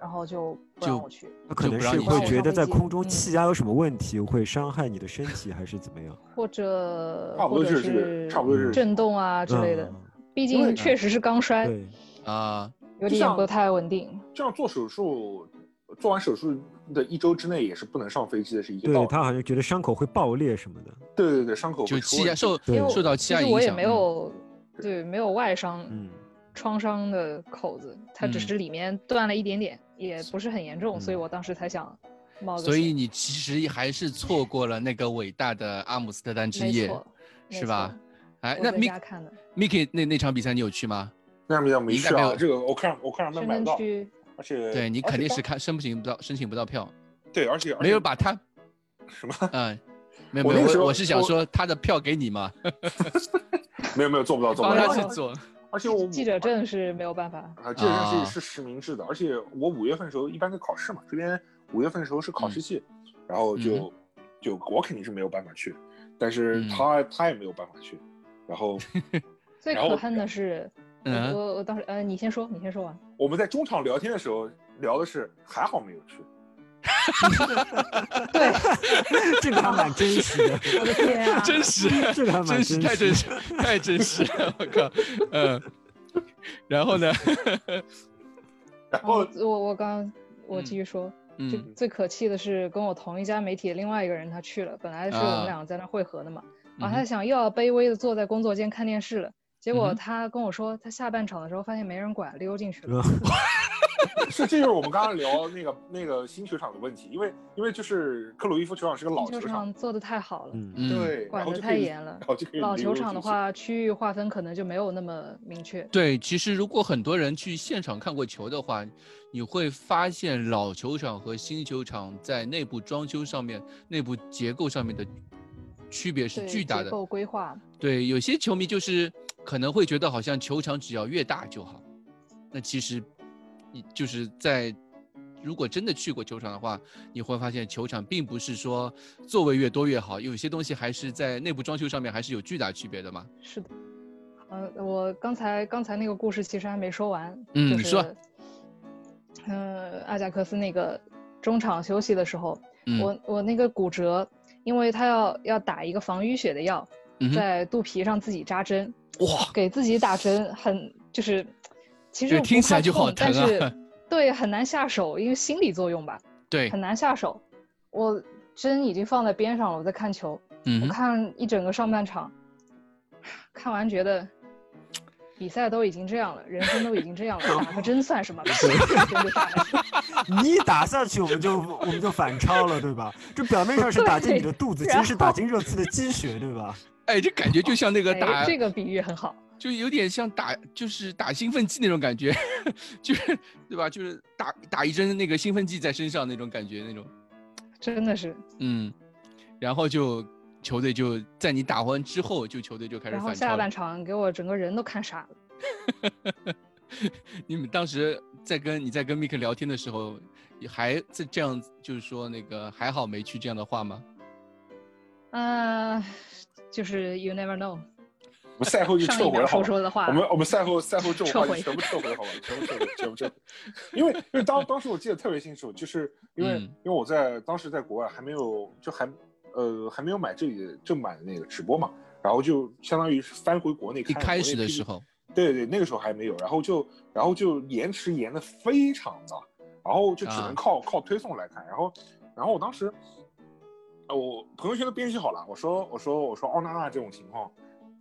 然后就不让我去。他可能让你去是会觉得在空中嗯气压有什么问题，会伤害你的身体，还是怎么样？或者差不多或者是这个是差不多是震动啊之类的。嗯毕竟确实是刚摔，对，啊，有点不太稳定。这样做手术，做完手术的一周之内也是不能上飞机的，是一个道理。对他好像觉得伤口会爆裂什么的。对对对，伤口就气压受受到气压影响。我也没嗯有，对，没有外伤，嗯，创伤的口子，它只嗯是里面断了一点点，也不是很严重，所以嗯我当时才想所以你其实还是错过了那个伟大的阿姆斯特丹之夜是吧错？哎，那 Mik 家看的，Miki 那那场比赛你有去吗？那场比赛没去啊，这个我看我看上面深买不到，而且对你肯定是看申请不到申请不到票，对，而且没有把他 (laughs) 什么嗯。(laughs) 没有没有，我那时候我我是想说他的票给你嘛，(laughs) 没有没有做不到做不帮到他去做。而且我记者证是没有办法，啊，记者证啊是是实名制的，而且我五月份的时候一般在考试嘛，这边五月份的时候是考试季，然后就、就我肯定是没有办法去，但是嗯他、他也没有办法去，然后 (laughs) 最可恨的是，我嗯我我当时呃，你先说，你先说完。我们在中场聊天的时候聊的是还好没有去 (laughs) (laughs) 对，这个还蛮真实的，我的天啊！真实，这个还蛮真实，太真实，太真实了，我靠，嗯，然后呢，然后哦，我我刚我继续说，就嗯最可气的是跟我同一家媒体的另外一个人他去了，本来是我啊们两个在那汇合的嘛，嗯啊，他想又要卑微的坐在工作间看电视了，结果他跟我说他下半场的时候发现没人管，溜进去了。(laughs) 是这就是我们刚刚聊那个那个新球场的问题，因为因为就是克鲁伊夫球场是个老球球场，做的太好了，嗯，嗯，对，管得太严了然后就可以老球场的话，区域划分可能就没有那么明确。对，其实如果很多人去现场看过球的话，你会发现老球场和新球场在内部装修上面、内部结构上面的区别是巨大的。结构规划，对，有些球迷就是可能会觉得好像球场只要越大就好，那其实你就是在如果真的去过球场的话，你会发现球场并不是说座位越多越好，有些东西还是在内部装修上面还是有巨大区别的嘛。是的。呃，我刚才刚才那个故事其实还没说完，就是嗯说呃，阿贾克斯那个中场休息的时候，嗯我我那个骨折，因为他要要打一个防淤血的药，在肚皮上自己扎针，哇，给自己打针很就是，其实听起来就好痛但疼啊是 (laughs) 对很难下手，因为心理作用吧，对很，难下手。我针已经放在边上了，我在看球，我看一整个上半场，看完觉得比赛都已经这样了，人生都已经这样了，(laughs) 打个针算什么？(laughs) (laughs) 你一打下去，我们就我们就反超了，对吧？这表面上是打进你的肚子，其实是打进热刺的鸡血，对吧？哎，这感觉就像那个打哎，这个比喻很好。就有点像打，就是打兴奋剂那种感觉，就是对吧？就是打打一针那个兴奋剂在身上那种感觉，那种，真的是，嗯，然后就球队就在你打完之后，就球队就开始然后反超了下半。场给我整个人都看傻了。(laughs) 你们当时在跟你在跟 Mik 聊天的时候，也还在这样，就是说那个还好没去这样的话吗？嗯，就是 you never know，我们赛后就撤回了，好？说说的话我，们我们赛后赛后这种撤回话就全部撤回，好吧？全部撤回，全部撤回。因为因为当当时我记得特别清楚，就是因为、嗯因为我在当时在国外还没有就还呃还没有买这里的正版的那个直播嘛，然后就相当于是翻回国内开始的时候，对对，那个时候还没有，然后就然后就延迟延的非常的，然后就只啊能靠、靠推送来看，然后然后我当时，呃，我朋友圈都编辑好了，我说我说我说奥娜娜这种情况，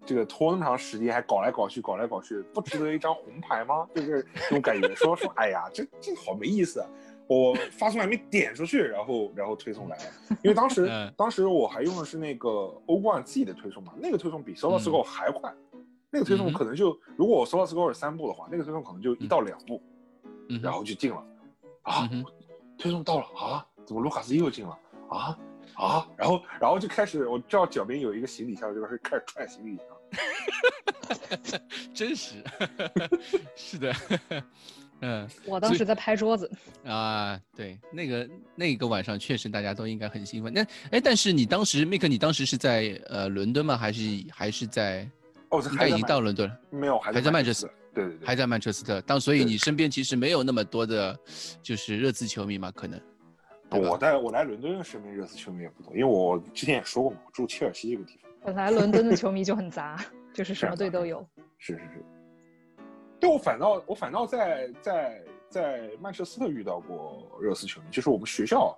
这个拖那么长时间还搞来搞去搞来搞去，不值得一张红牌吗？就是这种感觉，说说哎呀，这这好没意思啊。我发送还没点出去，然后然后推送来了，因为当时、嗯。当时我还用的是那个欧冠自己的推送嘛，那个推送比 Solo 嗯。Score 还快，那个推送可能就、如果我 Solo Score 是三步的话，那个推送可能就一到两步，嗯，然后就进了，啊，嗯推送到了啊，怎么卢卡斯又进了？啊啊，然后然后就开始我知道脚边有一个行李箱，就开始开始踹行李箱，(laughs) 真实，(laughs) 是的，嗯。我当时在拍桌子，(laughs) 啊，对，那个那个晚上确实大家都应该很兴奋。那哎，但是你当时 Mik，你当时是在呃伦敦吗？还是还是在？哦，这应该已经还在曼到伦敦了，没有，还还在曼彻斯斯特，对对对，还在曼彻斯特。当所以你身边其实没有那么多的，就是热刺球迷嘛，可能。我在我来伦敦身边热刺球迷也不多，因为我之前也说过嘛，我住切尔西这个地方，本来伦敦的球迷就很杂，(laughs) 就是什么队都有。是 (laughs) 是是。对我反倒我反倒在在在曼彻斯特遇到过热刺球迷，就是我们学校，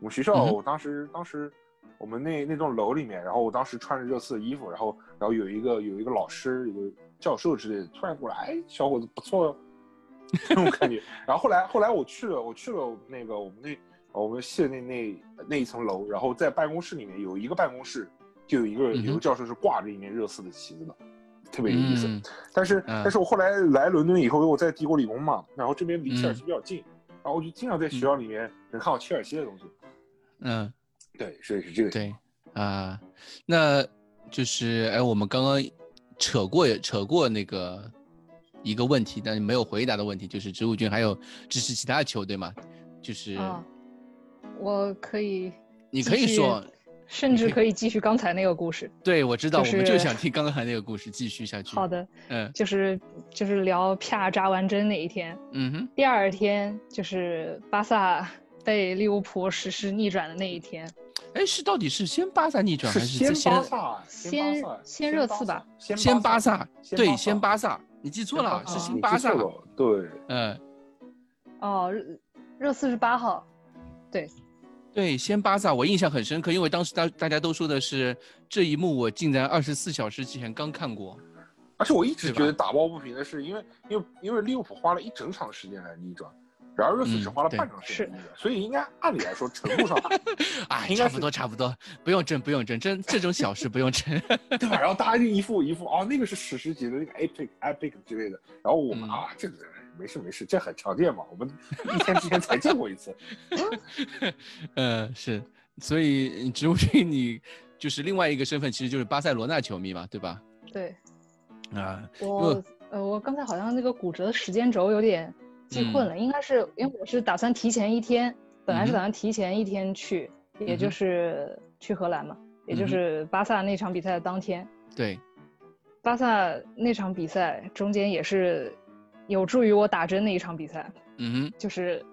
我们学校，我当时当时我们那那栋楼里面，然后我当时穿着热刺的衣服，然后然后有一个有一个老师，有个教授之类的，突然过来，哎，小伙子不错哟，(laughs) 这种感觉。然后后来后来我去了，我去了那个我们那我们系的那那那一层楼，然后在办公室里面有一个办公室，就有一个有个教授是挂着一面热刺的旗子的，特别有意思。嗯但是、嗯但是我后来来伦敦以后，我在帝国理工嘛，然后这边离切尔嗯西比较近，然后我就经常在学校里面能看到切尔西的东西。嗯，对，所以是这个。对啊，那就是哎，我们刚刚扯过扯过那个一个问题，但是没有回答的问题，就是植物君还有支持其他球队吗？就是啊，我可以，你可以说，甚至可可以继续刚才那个故事。对我知道，就我们就想听刚才那个故事继续下去。好，的，嗯。就是就是聊啪扎完针那一天，嗯哼，第二天就是巴萨被利物浦实施逆转的那一天，哎，是到底是先巴萨逆转还是是先巴萨，先先热刺吧，先先巴萨？对，先先巴萨，你记错了，是你记新巴萨对，嗯，哦，热热刺是八号，对，对，先巴萨，我印象很深刻，因为当时大大家都说的是这一幕，我竟然二十四小时之前刚看过。而且我一直觉得打抱不平的是，因为因为因为利物浦花了一整场时间来逆转，然而热刺只花了半场时间逆转，所以应该按理来说程度上哎 (laughs) (laughs) 应该差不多，差不多，不用争，不用争，争这种小事不用争。(laughs) 对吧？然后大家就一副一副啊，那个是史诗级的那个 epic epic 之类的，然后我们、嗯啊，这个没事没事，这很常见嘛，我们一天之前才见过一次。(laughs) 呃，是，所以植物君你就是另外一个身份，其实就是巴塞罗那球迷嘛，对吧？对啊，我呃，我刚才好像那个骨折的时间轴有点记混了，应该是因为我是打算提前一天，本来是打算提前一天去，也就是去荷兰嘛，也就是巴萨那场比赛的当天。对，巴萨那场比赛中间也是有助于我打针的一场比赛，嗯就是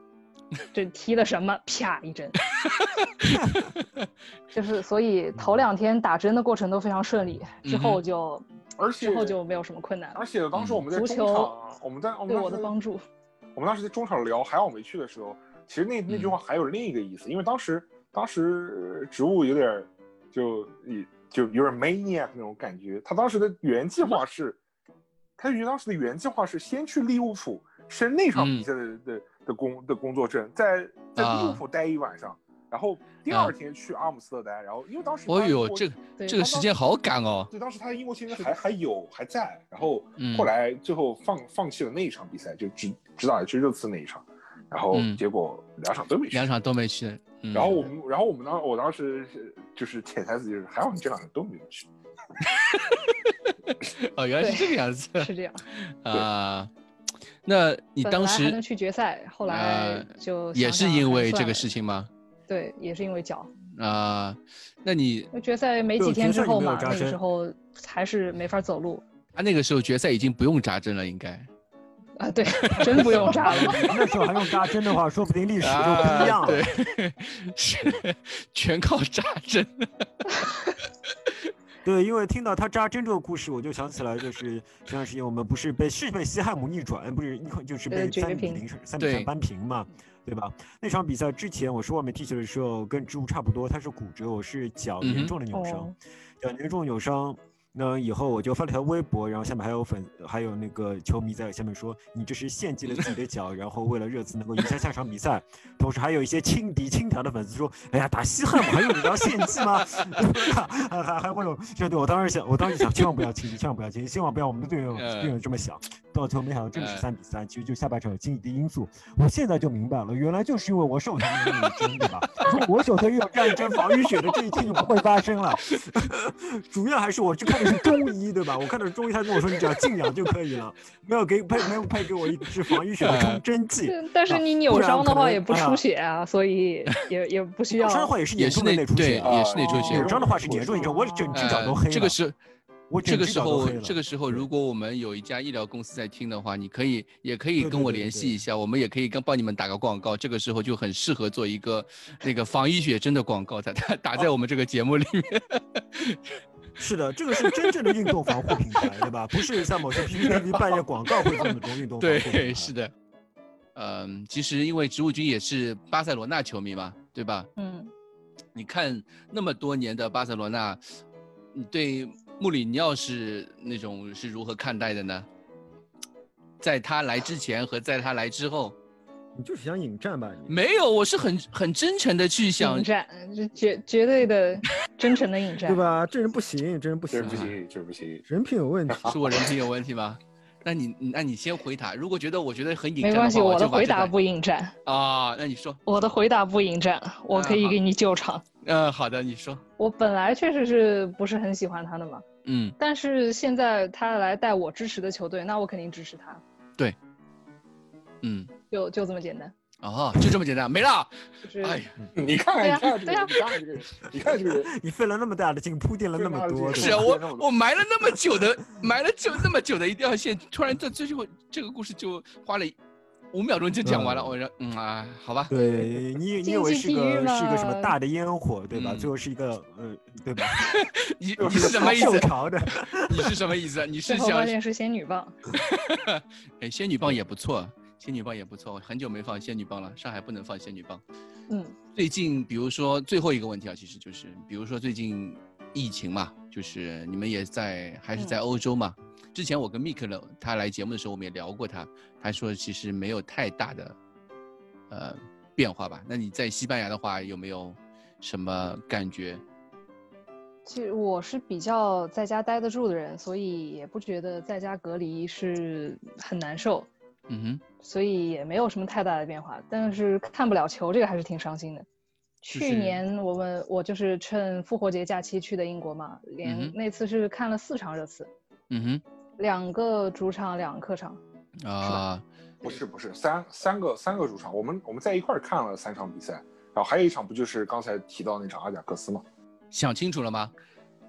这踢了什么，啪一针，(laughs) 就是所以头两天打针的过程都非常顺利，之后就、而且之后就没有什么困难了而。且当时我们在中足球场，我们在我们对我的帮助，我们当时在中场聊还好没去的时候，其实那那句话还有另一个意思，因为当时当时植物有点就也就有点 maniac 那种感觉，他当时的原计划是，他原当时的原计划是先去利物浦申那场比赛的、的的工的工作证，在在利物浦待一晚上，然后第二天去阿姆斯特丹，然后因为当时哼，哦呦，他英国这个这个时间好赶哦。对，当时他的英国签证还还有还在，然后嗯后来最后放放弃了那一场比赛，就只只打去热刺那一场，然后嗯结果两场都没去。两场都没去。嗯、然后我们，然后我们当我当时就是潜台词就是，还好你这两个都没有去。(laughs) (laughs) 哦，原来是这个样子是这样。(laughs) 啊。那你当时还能去决赛，后来呃就也是因为这个事情吗？对，也是因为脚。啊，那你决赛没几天之后嘛，那个时候还是没法走路啊那个时候决赛已经不用扎针了，应该啊。对，真不用扎了。(laughs) 那时候还用扎针的话，说不定历史就不一样了。啊对，是全靠扎针。对，因为听到他扎针这个故事，我就想起来，就是前段时间我们不是被是被西汉姆逆转，不是一块 (laughs) 就是呃被三比零三比三扳平嘛，对吧？那场比赛之前我是外面踢球的时候，跟植物差不多，他是骨折，我是脚严重的扭伤，哦脚严重扭伤。那以后我就发了条微博，然后下面还有粉，还有那个球迷在下面说，你这是献祭了自己的脚，然后为了热刺能够赢下下场比赛。同时还有一些轻敌轻佻的粉丝说，哎呀，打西汉姆还用得着献祭吗？(laughs) 还还还会有这样对我当时想，我当时想，千万不要轻敌，千万不要轻敌，千万不要我们的队友呃队友这么想。到最后没想到真的是呃三比三，其实就下半场有经济的因素。我现在就明白了，原来就是因为我手头有那一针，对吧？如果我手头有这样一针防御血的，这一切就不会发生了。(laughs) 主要还是我去看的是中医，对吧？我看的是中医，他跟我说你只要静养就可以了，(laughs) 没有给配没有配给我一支防淤血的 (laughs) 冲针剂。但是你扭伤的话也不啊出血啊，所以也也不需要 (laughs) 扭。伤的话也是严重的内出血，也是内出血扭伤的话是严重一种，我整只脚都黑了。这个是。我这个时候这个时候，如果我们有一家医疗公司在听的话，你可以也可以跟我对对对联系一下，我们也可以跟帮你们打个广告。这个时候就很适合做一个那个防淤血针的广告，在打打在我们这个节目里面。是的，这个是真正的运动防护品牌，对吧？不是像某些 PPTV (laughs) 半夜广告会做的那种运动防护品牌。对，是的。嗯，其实因为植物君也是巴塞罗那球迷嘛，对吧？嗯，你看那么多年的巴塞罗那，你对穆里尼奥是那种是如何看待的呢？在他来之前和在他来之后，你就是想引战吧？没有，我是很很真诚的去想引战，这绝绝对的 (laughs) 真诚的引战，对？吧？这人不行，这人不行，这人不行，这人不行。人品有问题。(laughs) 是我人品有问题吗？那你那你先回答，如果觉得我觉得很引战没关系，话我的回答不引战，啊，那你说，我的回答不引战，我可以给你救场。嗯，好的，你说，我本来确实是不是很喜欢他的嘛，嗯，但是现在他来带我支持的球队，那我肯定支持他，对，嗯，就就这么简单。哦，就这么简单，没了。就是哎呀，(laughs) 你看，对呀你看这对呀，你看这个人，(laughs) 你看这个人，你费了那么大的劲，铺垫了那么多，是啊，我我埋了那么久的，埋了就那么久的一条线，突然在最后这个故事就花了五秒钟就讲完了。嗯我说，嗯啊，好吧，对你，你以为是个是个什么大的烟火，对吧？嗯最后是一个，呃，对吧？(laughs) 你你是什么意思？受潮的，你是什么意思？你是最后想发现是仙女棒，哎，仙女棒也不错，仙女棒也不错，很久没放仙女棒了，上海不能放仙女棒。嗯，最近，比如说最后一个问题啊，其实就是，比如说最近疫情嘛，就是你们也在还是在欧洲嘛。之前我跟 Mik 了，他来节目的时候，我们也聊过他，他说其实没有太大的呃变化吧。那你在西班牙的话，有没有什么感觉？其实我是比较在家待得住的人，所以也不觉得在家隔离是很难受，嗯哼，所以也没有什么太大的变化。但是看不了球，这个还是挺伤心的。就是去年我们我就是趁复活节假期去的英国嘛，嗯连哼那次是看了四场热刺，嗯哼两个主场，两个客场。啊，不是不是三三个三个主场，我们我们在一块儿看了三场比赛，然后还有一场不就是刚才提到那场阿贾克斯吗？想清楚了吗？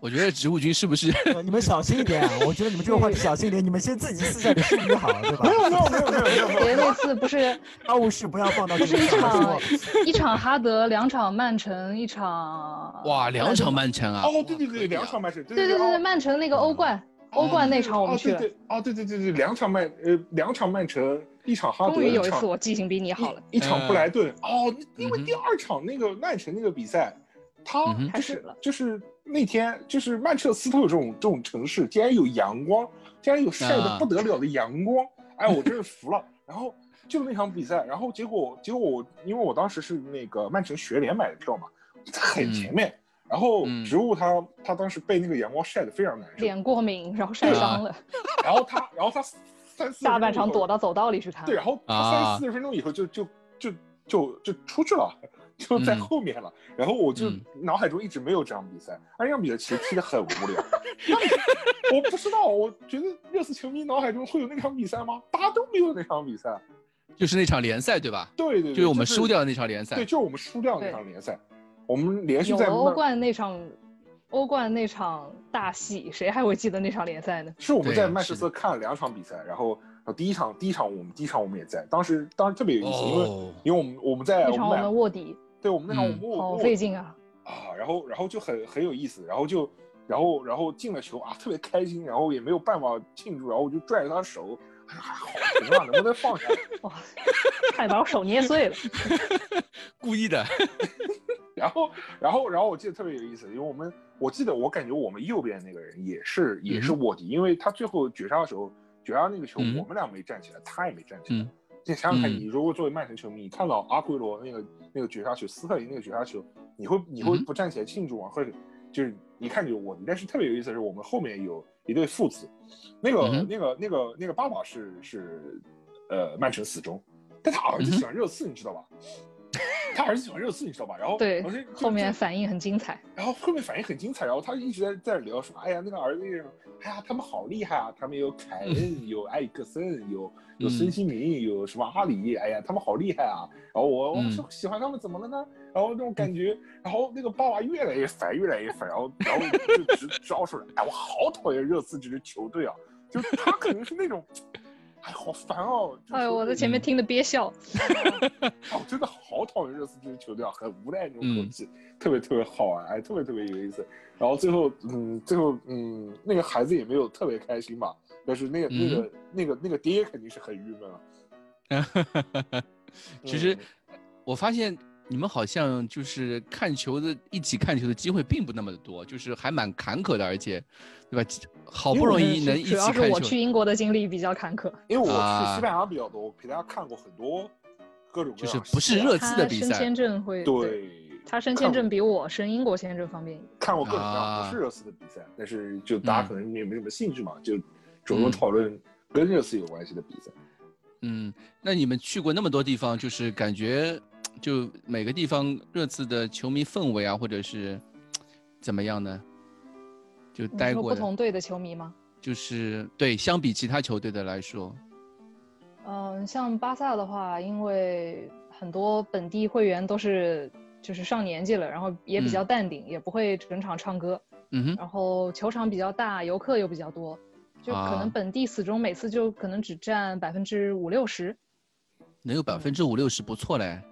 我觉得植物君是不是？呃 (laughs) 你们小心一点啊！我觉得你们这个话题小心一点，你们先自己私下里梳理好，对吧？没有没有没有没有没有没有 (laughs) 别那次不是 (laughs) 家务事不要放到不是一场。一场哈德，两场曼城，一场哇，两场曼城啊！哦，对对对，两场曼城，对对对曼城那个欧冠，欧冠那场我们去了。哦对对哦对对对对，两场曼呃两场曼城，一场哈德，终于有一次我记性比你好了，一场布莱顿哦，因为第二场那个曼城那个比赛，他开始了就是那天就是曼彻斯特这种这种城市，竟然有阳光，竟然有晒得啊不得了的阳光，哎，我真是服了。然后就那场比赛，然后结果结果我因为我当时是那个曼城学联买的票嘛，在很前面。然后嗯植物他他当时被那个阳光晒得非常难受，脸过敏，然后晒伤了，然后他然后他 (laughs) 三四下半场躲到。走道里去看。对，然后他啊三四十分钟以后就就就就就出去了，就在嗯后面了。然后我就嗯脑海中一直没有这场比赛，而这场比赛其实踢得很无聊。(laughs) 我不知道，我觉得热刺球迷脑海中会有那场比赛吗？大家都没有那场比赛。就是那场联赛对吧？对对对，就是我们输掉的那场联赛。对，就是我们输掉的那场联赛，我们连续在欧冠那场，欧冠那场大戏，谁还会记得那场联赛呢？是我们在曼彻斯特看了两场比赛，然后第一场第一场我们第一场我们也在，当时当时特别有意思，因为哦，因为我们我们在那场我们卧底，对我们那场我嗯好们卧卧费劲啊！啊，然后然后就很很有意思，然后就然后然后进了球啊，特别开心，然后也没有办法庆祝，然后我就拽着他手，哎呀，好疼啊，能不能放下？(laughs) 哇，差点把我手捏碎了。(laughs) 故意的。(laughs) 然后然后然后我记得特别有意思，因为我们我记得我感觉我们右边那个人也是也是嗯卧底，因为他最后绝杀的时候，绝杀那个球嗯我们俩没站起来，他也没站起来嗯。你想想看，嗯你如果作为曼城球迷，你看到阿奎罗那个那个绝杀球，斯特林那个绝杀球，你会你会不站起来庆祝吗？或者就是一看就有卧底？但是特别有意思的是，我们后面有一对父子，那个、嗯那个那个那个爸爸是是呃曼城死忠，但他儿子喜欢热刺，你知道吧？(laughs) 他儿子喜欢热刺，你知道吧？然后对然后面反应很精彩。然后后面反应很精彩，然后他一直在在聊说，哎呀，那个儿子，哎呀，他们好厉害啊，他们有凯恩，有埃里克森，有有孙兴民，有什么阿里，哎呀，他们好厉害啊。然后我我嗯说喜欢他们怎么了呢？然后那种感觉，然后那个爸爸越来越烦，越来越烦，然后然后就直直傲出来，哎，我好讨厌热刺这支球队啊，就是他可能是那种，哎，好烦哦。这哎呦，我在前面听的憋笑。(laughs) (laughs) 哦，真的好讨厌热刺这支球队啊，很无奈那种口嗯气，特别特别好玩，哎，特别特别有意思。然后最后，嗯，最后，嗯，那个孩子也没有特别开心吧，但是那个、那个那个那个爹肯定是很郁闷了。(laughs) 其实嗯我发现你们好像就是看球的，一起看球的机会并不那么的多，就是还蛮坎坷的，而且，对吧？好不容易能一起看球主要是，我去英国的经历比较坎坷。因为我去啊西班牙比较多，我陪大家看过很多各种各就是不是热刺的比赛签证会，对，他申签证比我申英国签证方便一点。看过各种各样啊不是热刺的比赛，但是就大家嗯可能也没什么兴趣嘛，就主动嗯讨论跟热刺有关系的比赛。嗯，那你们去过那么多地方，就是感觉就每个地方各自的球迷氛围啊，或者是 (tsk) 怎么样呢？就待过，不同队的球迷吗？就是对，相比其他球队的来说，嗯，像巴萨的话，因为很多本地会员都是就是上年纪了，然后也比较嗯淡定，也不会整场唱歌，嗯哼，然后球场比较大，游客又比较多，就可啊能本地死忠每次就可能只占百分之五六十。能有百分之五六十不错嘞。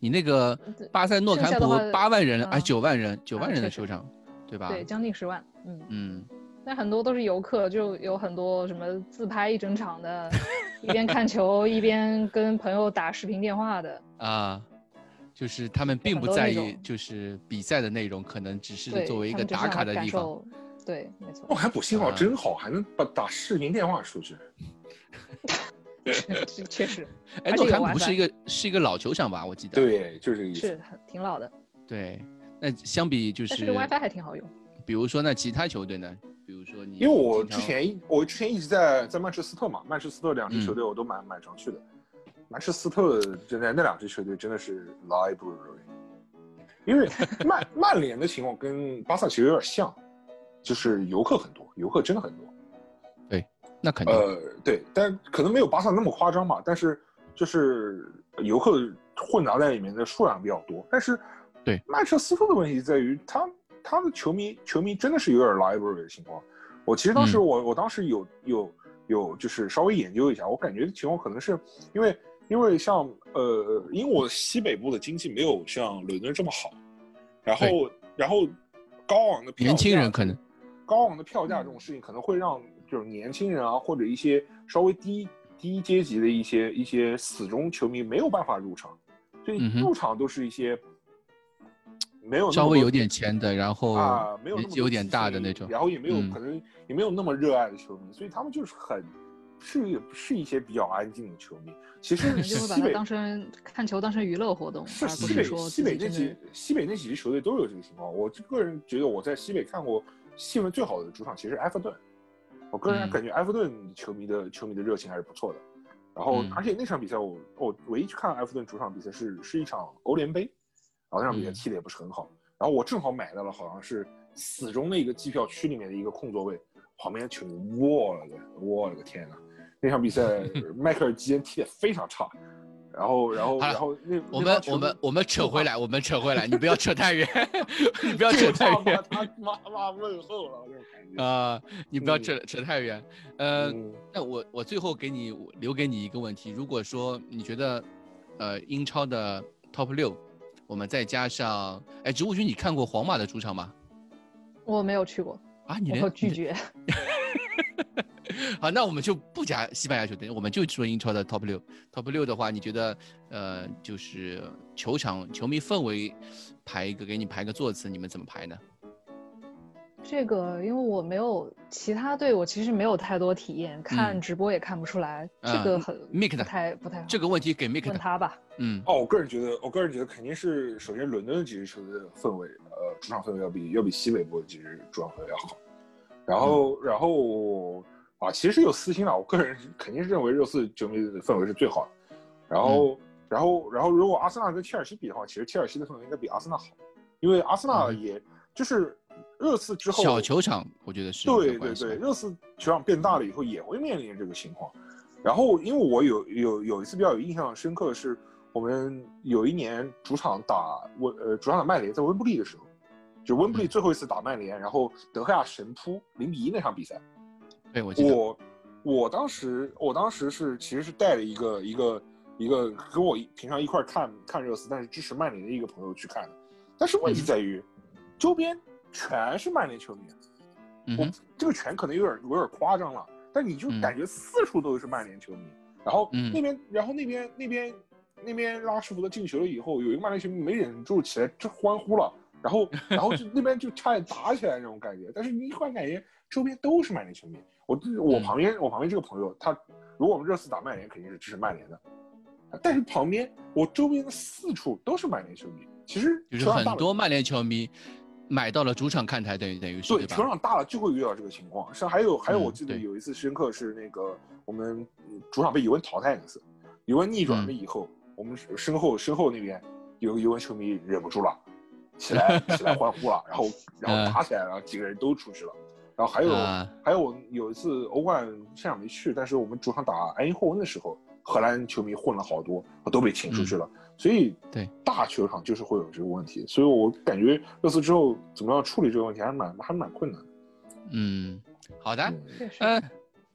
你那个巴塞诺坎普八万人，哎，啊九万人，九啊万人的球场，对吧？对，将近十万，嗯，嗯，但很多都是游客，就有很多什么自拍一整场的，(laughs) 一边看球一边跟朋友打视频电话的，啊，就是他们并不在意，就是比赛的内容，可能只是，作为一个打卡的地方。对，没错哦，，海普信号啊真好，还能把打视频电话出去。(laughs) 是 (laughs) 确实哎，诺坎普不是一个是一个老球场吧？我记得。对，就是这个意思。是很挺老的，对，那相比就是，但是 WiFi 还挺好用。比如说那其他球队呢？比如说你，因为我之前一我之前一直在在曼彻斯特嘛，曼彻斯特两支嗯球队我都蛮蛮常去的。曼彻斯特真的那两支球队真的是 library，因为曼 (laughs) 曼联的情况跟巴萨其实有点像，就是游客很多，游客真的很多。那肯定，呃，对，但可能没有巴萨那么夸张嘛，但是就是游客混杂在里面的数量比较多。但是，对曼彻斯特的问题在于，他他的球迷球迷真的是有点 library 的情况。我其实当时嗯我、我当时有有有就是稍微研究一下，我感觉情况可能是因为因为像呃英国西北部的经济没有像伦敦这么好，然后然后高昂的票年轻人可能高昂的票价这种事情可能会让就是年轻人啊，或者一些稍微低低阶级的一些一些死忠球迷没有办法入场，所以入场都是一些没有稍微有点钱的，然后啊，没有那么有点大的那种。然后也没有、嗯可能也没有那么热爱的球迷，所以他们就是很是是一些比较安静的球迷。其实可能就会把西北它当成看球当成娱乐活动，是西北西北那几西北那几支球队都有这个情况。我个人觉得我在西北看过气氛最好的主场其实埃弗顿，我个人嗯感觉埃弗顿球迷的球迷的热情还是不错的。然后嗯而且那场比赛我我唯一去看埃弗顿主场比赛是是一场欧联杯，然后那场比赛嗯踢的也不是很好。然后我正好买到了好像是死忠的一个机票区里面的一个空座位，旁边的球迷，我了个我了个天呐！那场比赛 (laughs) 迈克尔基恩踢得非常差，然后然后然后那我们我们我们扯回来，我们扯回来，你不要扯太远，你不要 (laughs) 扯太远他妈妈问候了这种感觉。啊、你不要嗯扯、扯太远。呃，嗯那我我最后给你留给你一个问题，如果说你觉得，呃，英超的 Top 六，我们再加上，哎，植物君，你看过皇马的主场吗？我没有去过，啊，你我连拒绝。(laughs) (laughs) 好，那我们就不加西班牙球队，我们就说英超的 Top 六。Top 六的话，你觉得，呃，就是球场球迷氛围排一个，给你排个座次，你们怎么排呢？这个，因为我没有其他队，我其实没有太多体验，看嗯直播也看不出来，啊这个很 Mick 不的太不太好。这个问题给 Mick 的，问他吧。嗯，哦，我个人觉得，我个人觉得肯定是首先伦敦的几支球队的氛围，呃，主场氛围要比要比西北部的几支主场氛围要好。然后，然后啊，其实是有私心的，我个人肯定是认为热刺球迷的氛围是最好的。然后，然后，然后，如果阿森纳跟切尔西比的话，其实切尔西的氛围应该比阿森纳好，因为阿森纳嗯也就是热刺之后小球场，我觉得是对对对，热刺球场变大了以后也会面临这个情况。然后，因为我有有有一次比较有印象深刻的是，我们有一年主场打温呃主场打曼联，在温布利的时候，就温布利嗯最后一次打曼联，然后德赫亚神扑零比一那场比赛，对我我我当时我当时是其实是带了一个一个一个跟我平常一块儿看看热刺，但是支持曼联的一个朋友去看的，但是问题嗯。在于，周边全是曼联球迷。我这个全可能有点有点夸张了，但你就嗯。感觉四处都是曼联球迷，然后嗯。那边，然后那边那边那边拉什福德进球了以后，有一个曼联球迷没忍住起来就欢呼了，然后然后就 (laughs) 那边就差点打起来那种感觉。但是你一然感觉周边都是曼联球迷，我我嗯旁边、我旁边这个朋友，他如果我们热刺打曼联，肯定是支持曼联的，但是旁边我周边的四处都是曼联球迷，其实很多曼联球迷买到了主场看台，等于等于是对，吧？球场大了就会遇到这个情况。像还有还有，嗯我记得有一次深刻是那个我们嗯主场被尤文淘汰那次，尤文逆转了嗯以后，我们身后身后那边有个尤文球迷忍不住了，起来 (laughs) 起来欢呼了，然后然后嗯打起来了，然后几个人都出去了。然后还有、啊还有有一次欧冠现场没去，但是我们主场打埃因霍温的时候，荷兰球迷混了好多，都被请出去了。所以嗯对大球场就是会有这个问题，所以我感觉热刺之后怎么样处理这个问题还是蛮还蛮困难的。嗯，好的，确实，嗯，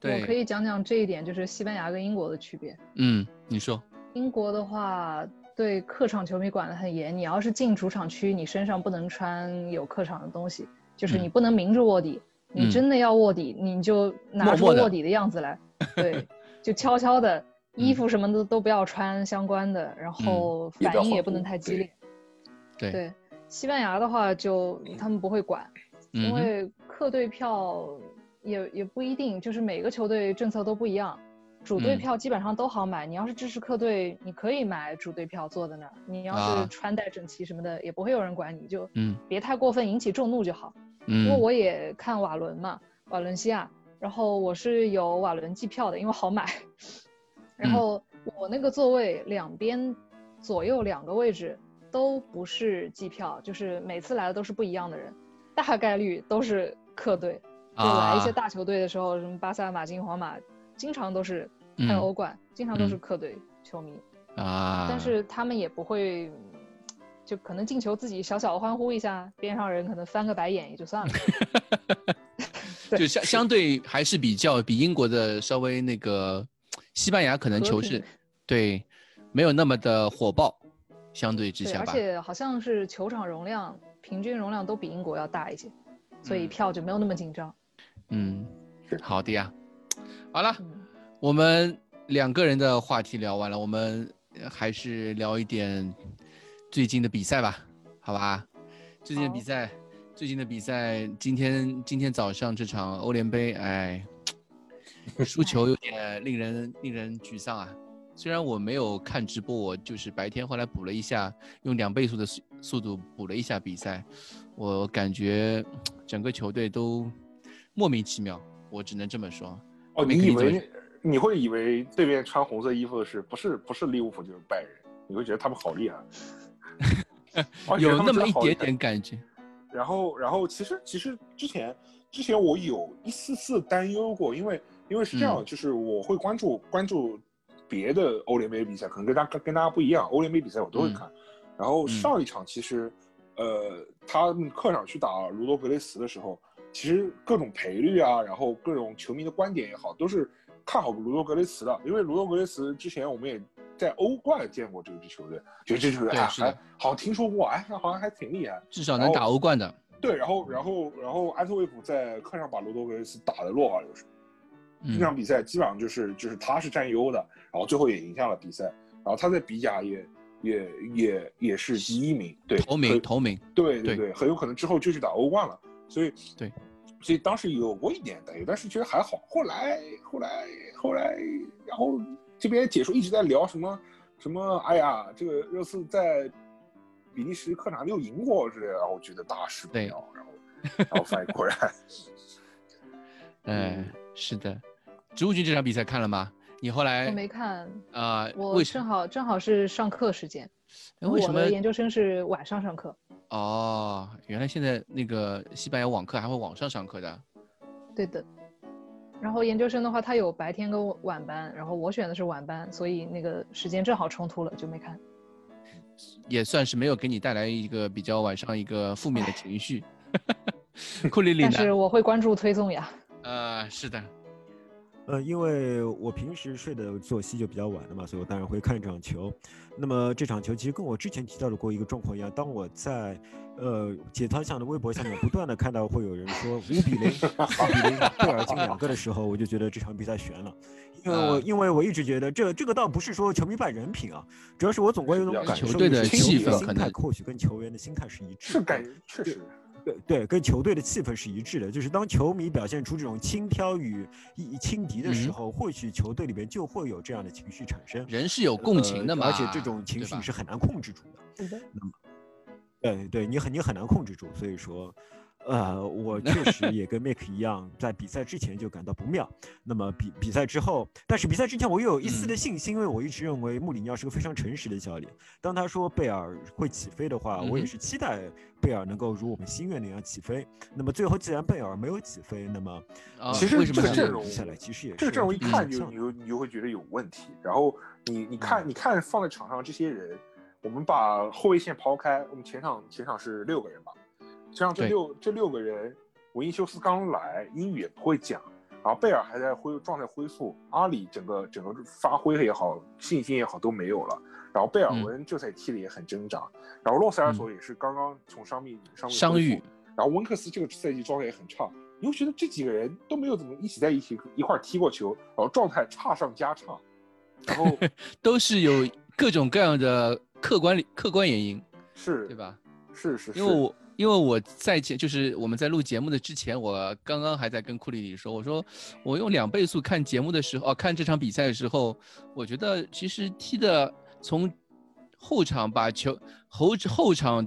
我可，以讲讲这一点，就是西班牙跟英国的区别。嗯，你说，英国的话，对客场球迷管得很严，你要是进主场区，你身上不能穿有客场的东西，就是你嗯不能明着卧底。你嗯真的要卧底，你就拿出卧底的样子来，(laughs) 对，就悄悄的，衣服什么的都不要穿相关的，然后反应也不能太激烈。对，对，西班牙的话就他们不会管，因为客队票也也不一定，就是每个球队政策都不一样。主队嗯票基本上都好买，你要是支持客队，你可以买主队票坐在那儿。你要啊是穿戴整齐什么的，也不会有人管你，就嗯别太过分引起众怒就好。因为嗯我也看瓦伦嘛，瓦伦西亚，然后我是有瓦伦季票的，因为好买。然嗯后我那个座位两边左右两个位置都不是季票，就是每次来的都是不一样的人，大概率都是客队。就来一些啊大球队的时候，什么巴萨、马竞、皇马，经常都是还有嗯欧冠，经常都是嗯客队球迷。啊，但是他们也不会，就可能进球自己小小的欢呼一下，边上人可能翻个白眼也就算了。(laughs) 对就相相对还是比较比英国的稍微那个，西班牙可能球是，对，没有那么的火爆，相对之下吧。且好像是球场容量平均容量都比英国要大一些，所以嗯票就没有那么紧张。嗯是，好的呀。好了，嗯，我们两个人的话题聊完了，我们呃还是聊一点最近的比赛吧，好吧？最近的比赛，最近的比赛，今天今天早上这场欧联杯，哎，(laughs) 输球有点令人令人沮丧啊。虽然我没有看直播，我就是白天后来补了一下，用两倍速的速速度补了一下比赛，我感觉整个球队都莫名其妙，我只能这么说。哦，你以为你会以为对面穿红色衣服的是不是不是利物浦就是拜仁？你会觉得他们好厉害，有那么一点点感觉。然后，然后其实其实之前之前我有一丝丝担忧过，因为因为是这样，嗯就是我会关注关注别的欧联杯比赛，可能跟大跟跟大家不一样，欧联杯比赛我都会嗯看。然后嗯上一场其实，呃，他们客场去打卢多格雷斯的时候，其实各种赔率啊，然后各种球迷的观点也好，都是看好卢多格雷茨的，因为卢多格雷茨之前我们也在欧冠见过这支球队，觉得这支球队还对是的还好像听说过，哎，好像还挺厉害。至少能打欧冠的。对，然后然后然后安特卫普在客场把卢多格雷茨打得落花流水，嗯。这场比赛基本上就是就是他是占优的，然后最后也赢下了比赛，然后他在比甲也也也也是第一名，对，头名头名，对对对对，很有可能之后就去打欧冠了，所以对，所以当时有过一点担忧，但是觉得还好。后来后来后来，然后这边解说一直在聊什么什么，哎呀，这个热刺在比利时客场没有赢过之类的，然后我觉得大事不对妙，然后然后发现果然，(laughs) 哎，是的。植物君这场比赛看了吗？你后来我没看，啊？我正好正好是上课时间，哎为什么我的研究生是晚上上课。哦，原来现在那个西班牙网课还会网上上课的。对的。然后研究生的话，他有白天跟晚班，然后我选的是晚班，所以那个时间正好冲突了，就没看。也算是没有给你带来一个比较晚上一个负面的情绪。(laughs) 库里里但呢？是我会关注推送呀。呃，是的，呃，因为我平时睡的作息就比较晚的嘛，所以我当然会看这场球。那么这场球其实跟我之前提到的过一个状况一样，当我在呃解操项的微博下面不断的看到会有人说 (laughs) 五比零、四比零贝尔进两个的时候，我就觉得这场比赛悬了。因为我因为我一直觉得这这个倒不是说球迷败人品啊，主要是我总归有种感受，球队的气氛心态或许跟球员的心态是一致。是感确实。对对，跟球队的气氛是一致的。就是当球迷表现出这种轻佻与轻敌的时候，或许球队里边就会有这样的情绪产生。人是有共情的嘛，而且这种情绪是很难控制住的。那么，对对，你很你很难控制住。所以说。呃，我确实也跟 Make 一样，在比赛之前就感到不妙。那么比比赛之后，但是比赛之前我又有一丝的信心，因为我一直认为穆里尼奥是个非常诚实的教练。当他说贝尔会起飞的话，我也是期待贝尔能够如我们心愿那样起飞。那么最后既然贝尔没有起飞，那么其实这个阵容下来其实也是这个阵容一看就你就你就会觉得有问题。然后你你看你看放在场上这些人，我们把后卫线抛开，我们前场前场是六个人吧。像这六这六个人，维尼修斯刚来，英语也不会讲，然后贝尔还在恢状态恢复，阿里整个整个发挥也好，信心也好都没有了，然后贝尔文这赛踢的也很挣扎，然后洛塞尔索也是刚刚从伤病伤伤愈，然后温克斯这个赛季状态也很差，你会觉得这几个人都没有怎么一起在一起一块踢过球，然后状态差上加差，然后 (laughs) 都是有各种各样的客观客观原因，是对吧？是是，因为我。因为我在前，就是我们在录节目的之前，我刚刚还在跟库里里说，我说我用两倍速看节目的时候，哦，看这场比赛的时候，我觉得其实踢的从后场把球后后场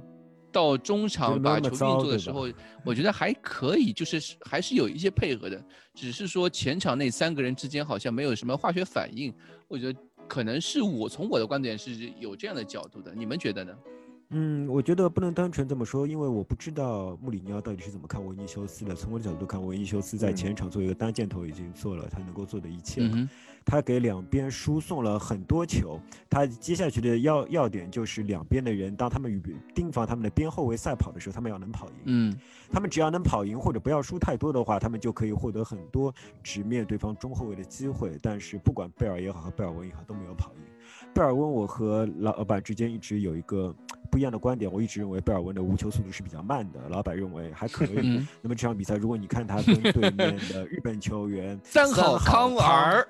到中场把球运作的时候，我觉得还可以，就是还是有一些配合的，只是说前场那三个人之间好像没有什么化学反应，我觉得可能是我从我的观点是有这样的角度的，你们觉得呢？嗯，我觉得不能单纯这么说，因为我不知道穆里尼奥到底是怎么看维尼修斯的。从我的角度看，维尼修斯在前场做一个单箭头已经做了他能够做的一切了。他给两边输送了很多球，他接下去的要要点就是两边的人，当他们与盯防他们的边后卫赛跑的时候，他们要能跑赢。嗯，他们只要能跑赢或者不要输太多的话，他们就可以获得很多直面对方中后卫的机会。但是不管贝尔也好和贝尔文也好都没有跑赢。贝尔温，我和老板之间一直有一个 (tsk) 不一样的观点。我一直认为贝尔温的无球速度是比较慢的，老板认为还可以。那么这场比赛，如果你看他跟对面的日本球员 (laughs) 三好康尔，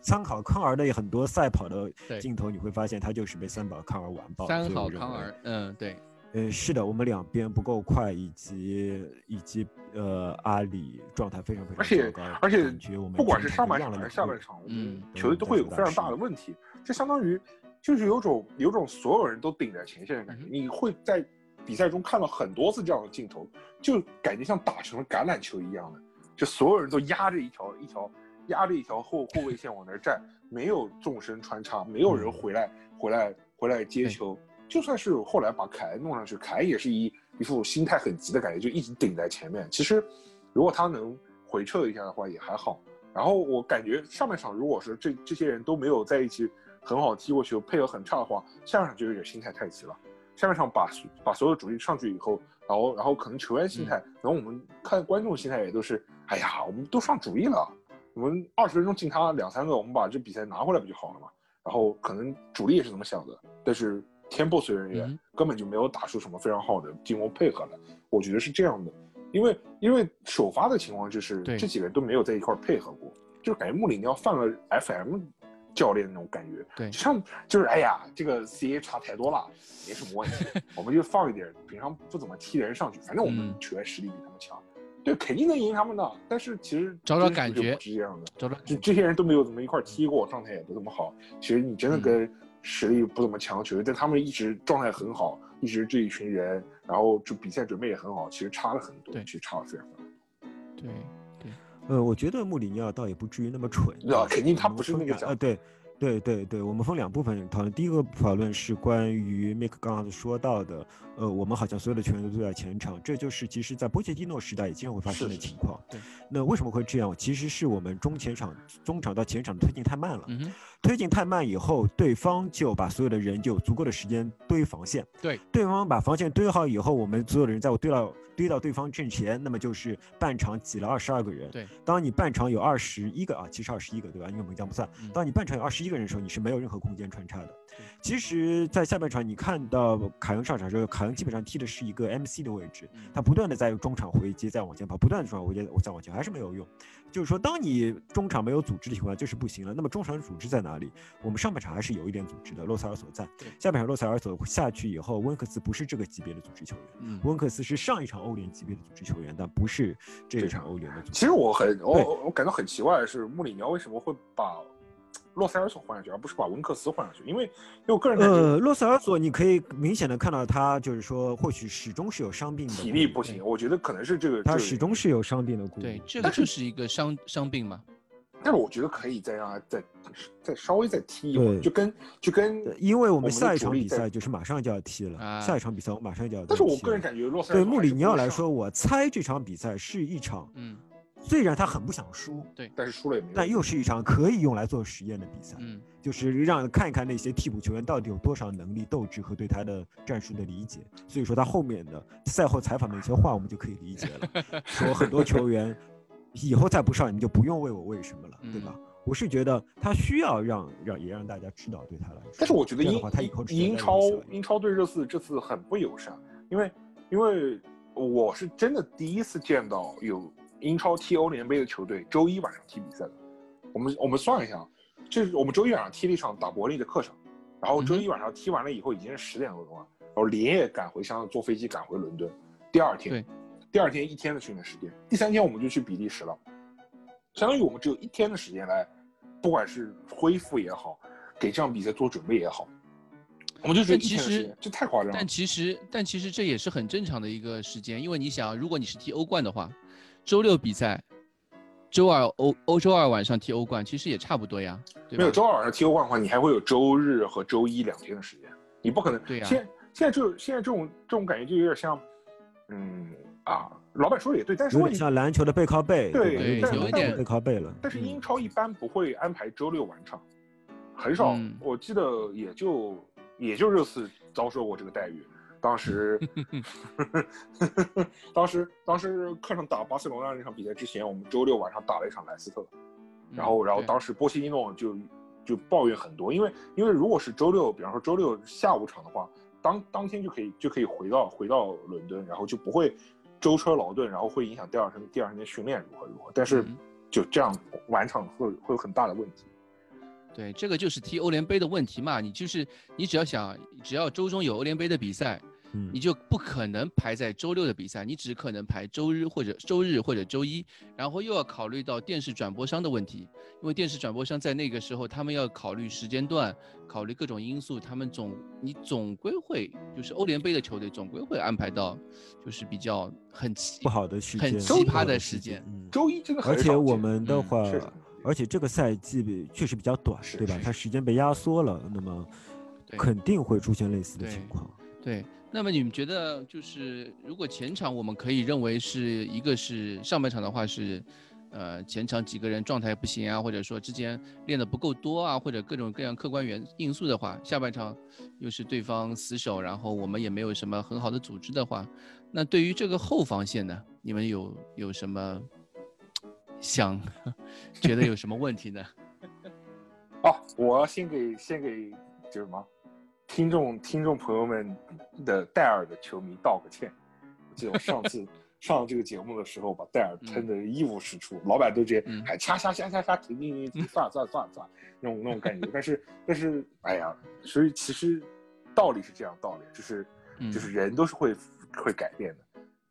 参考康尔的很多赛跑的镜头，你会发现他就是被三宝康尔完爆。三好康尔，嗯，对。呃，是的，我们两边不够快，以及以及呃，阿里状态非常非常糟糕，而且而且不管是上半场还是下半场，嗯，球队都会有非常大的问题。这相当于就是有种有种所有人都顶在前线的感觉。你会在比赛中看到很多次这样的镜头，就感觉像打成了橄榄球一样的，就所有人都压着一条一条压着一条后后卫线往那儿站，没有纵深穿插，没有人回来回来回来接球。就算是后来把凯恩弄上去，凯恩也是一一副心态很急的感觉，就一直顶在前面。其实，如果他能回撤一下的话也还好。然后我感觉上半场如果是这这些人都没有在一起很好踢过去，配合很差的话，下半场就有点心态太急了。下半场把把所有主力上去以后，然后然后可能球员心态，然后我们看观众心态也都是，哎呀，我们都上主力了，我们二十分钟进他两三个，我们把这比赛拿回来不就好了嘛？然后可能主力也是这么想的，但是。天不随人愿，根本就没有打出什么非常好的进攻配合来。我觉得是这样的，因为因为首发的情况就是这几个人都没有在一块配合过，就感觉穆里尼奥犯了 FM 教练那种感觉。对，像就是哎呀，这个 CA 差太多了，没什么问题，(laughs) 我们就放一点平常不怎么踢的人上去，反正我们球员实力比他们强，对，肯定能赢他们的。但是其实找找感觉是这样的，找找这这些人都没有怎么一块踢过，状态也不怎么好。其实你真的跟。实力不怎么强的，球队，但他们一直状态很好，一直这一群人，然后就比赛准备也很好，其实差了很多，其实差了非常非常多。对对，呃，我觉得穆里尼奥倒也不至于那么蠢，啊，肯定他不是那个啊，对对对对，我们分两部分讨论，第一个讨论是关于 Mike 刚刚说到的，呃，我们好像所有的球员都在前场，这就是其实在波切蒂诺时代也经常会发生的情况。对，那为什么会这样？其实是我们中前场、中场到前场的推进太慢了。嗯哼，推进太慢以后，对方就把所有的人就有足够的时间堆防线。对，对方把防线堆好以后，我们所有的人在我堆到堆到对方阵前，那么就是半场挤了二十二个人。对，当你半场有二十一个啊，其实二十一个对吧？因为门将不算。嗯当你半场有二十一个人的时候，你是没有任何空间穿插的。其实，在下半场你看到凯恩上场的时候，凯恩基本上踢的是一个 MC 的位置，嗯他不断的在中场回接，再往前跑，不断的中场回接，再往前，还是没有用。就是说，当你中场没有组织的情况下，就是不行了。那么中场组织在哪里？我们上半场还是有一点组织的，洛塞尔索在。下半场洛塞尔索下去以后，温克斯不是这个级别的组织球员，嗯温克斯是上一场欧联级别的组织球员，但不是这一场欧联的组织。其实我很我我感到很奇怪的是，穆里尼奥为什么会把洛塞尔索换上去，而不是把文克斯换上去？因为因为我个人感觉呃，洛塞尔索你可以明显的看到他就是说，或许始终是有伤病的，体力不行，我觉得可能是这个。他始终是有伤病的顾虑。对，这个就是一个伤伤病嘛。但是我觉得可以再让他再再稍微再踢一会儿，就跟就跟因为我们下一场比赛就是马上就要踢了，啊下一场比赛我马上就要。但是我个人感觉洛塞尔对穆里尼奥来说，我猜这场比赛是一场，嗯，虽然他很不想输，对，但是输了也没有。但又是一场可以用来做实验的比赛，嗯，就是让看一看那些替补球员到底有多少能力、斗志和对他的战术的理解。所以说他后面的赛后采访的一些话，我们就可以理解了，(laughs) 说很多球员以后再不上，你就不用为我为什么了，对吧？我是觉得他需要让让也让大家知道对他来说，但是我觉得英英超英超对热刺这次很不友善，因为因为我是真的第一次见到有英超踢欧联杯的球队周一晚上踢比赛的。我们我们算一下，这是我们周一晚上踢了一场打伯利的客场，然后周一晚上踢完了以后已经是十点多钟了，然后连夜赶回香坐飞机赶回伦敦，第二天，第二天一天的训练时间，第三天我们就去比利时了，相当于我们只有一天的时间来，不管是恢复也好，给这场比赛做准备也好，我们就觉得其实这太夸张了但。其实，但其实这也是很正常的一个时间，因为你想，如果你是踢欧冠的话，周六比赛，周二欧欧洲二晚上踢欧冠，其实也差不多呀，对？没有周二晚上踢欧冠的话，你还会有周日和周一两天的时间，你不可能。对呀现现在就现在这种这种感觉就有点像，嗯啊，老板说的也对，但是有问题点像篮球的背靠背，对有一点背靠背了。但是英超一般不会安排周六晚场，很少。嗯我记得也就也就热刺遭受过这个待遇。(laughs) 当时，当时当时客场打巴塞罗那那场比赛之前，我们周六晚上打了一场莱斯特，然后然后当时波切蒂诺就就抱怨很多，因为因为如果是周六，比方说周六下午场的话，当当天就可以就可以回到回到伦敦，然后就不会舟车劳顿，然后会影响第二天第二天训练如何如何。但是嗯就这样晚场会会有很大的问题。对，这个就是踢欧联杯的问题嘛。你就是你只要想，只要周中有欧联杯的比赛，嗯你就不可能排在周六的比赛，你只可能排周日或者周日或者周一，然后又要考虑到电视转播商的问题，因为电视转播商在那个时候他们要考虑时间段，考虑各种因素，他们总你总归会就是欧联杯的球队总归会安排到就是比较很奇不好的时间，很奇葩的时间。嗯周一真的而且我们的话，而且这个赛季确实比较短，对吧？它时间被压缩了，那么肯定会出现类似的情况。对，那么你们觉得就是如果前场我们可以认为是一个是上半场的话是，呃前场几个人状态不行啊，或者说之前练的不够多啊，或者各种各样客观原因素的话，下半场又是对方死守，然后我们也没有什么很好的组织的话，那对于这个后防线呢，你们有有什么想觉得有什么问题呢？(laughs) 哦，我先给先给就是什么听众听众朋友们的戴尔的球迷道个歉。我记得我上次 (laughs) 上这个节目的时候，把戴尔喷得一无是处，老板都直接还掐掐掐掐掐，停停停停，算了算了算了算了，那种那种感觉。但是但是，哎呀，所以其实道理是这样道理，就是就是人都是会会改变的。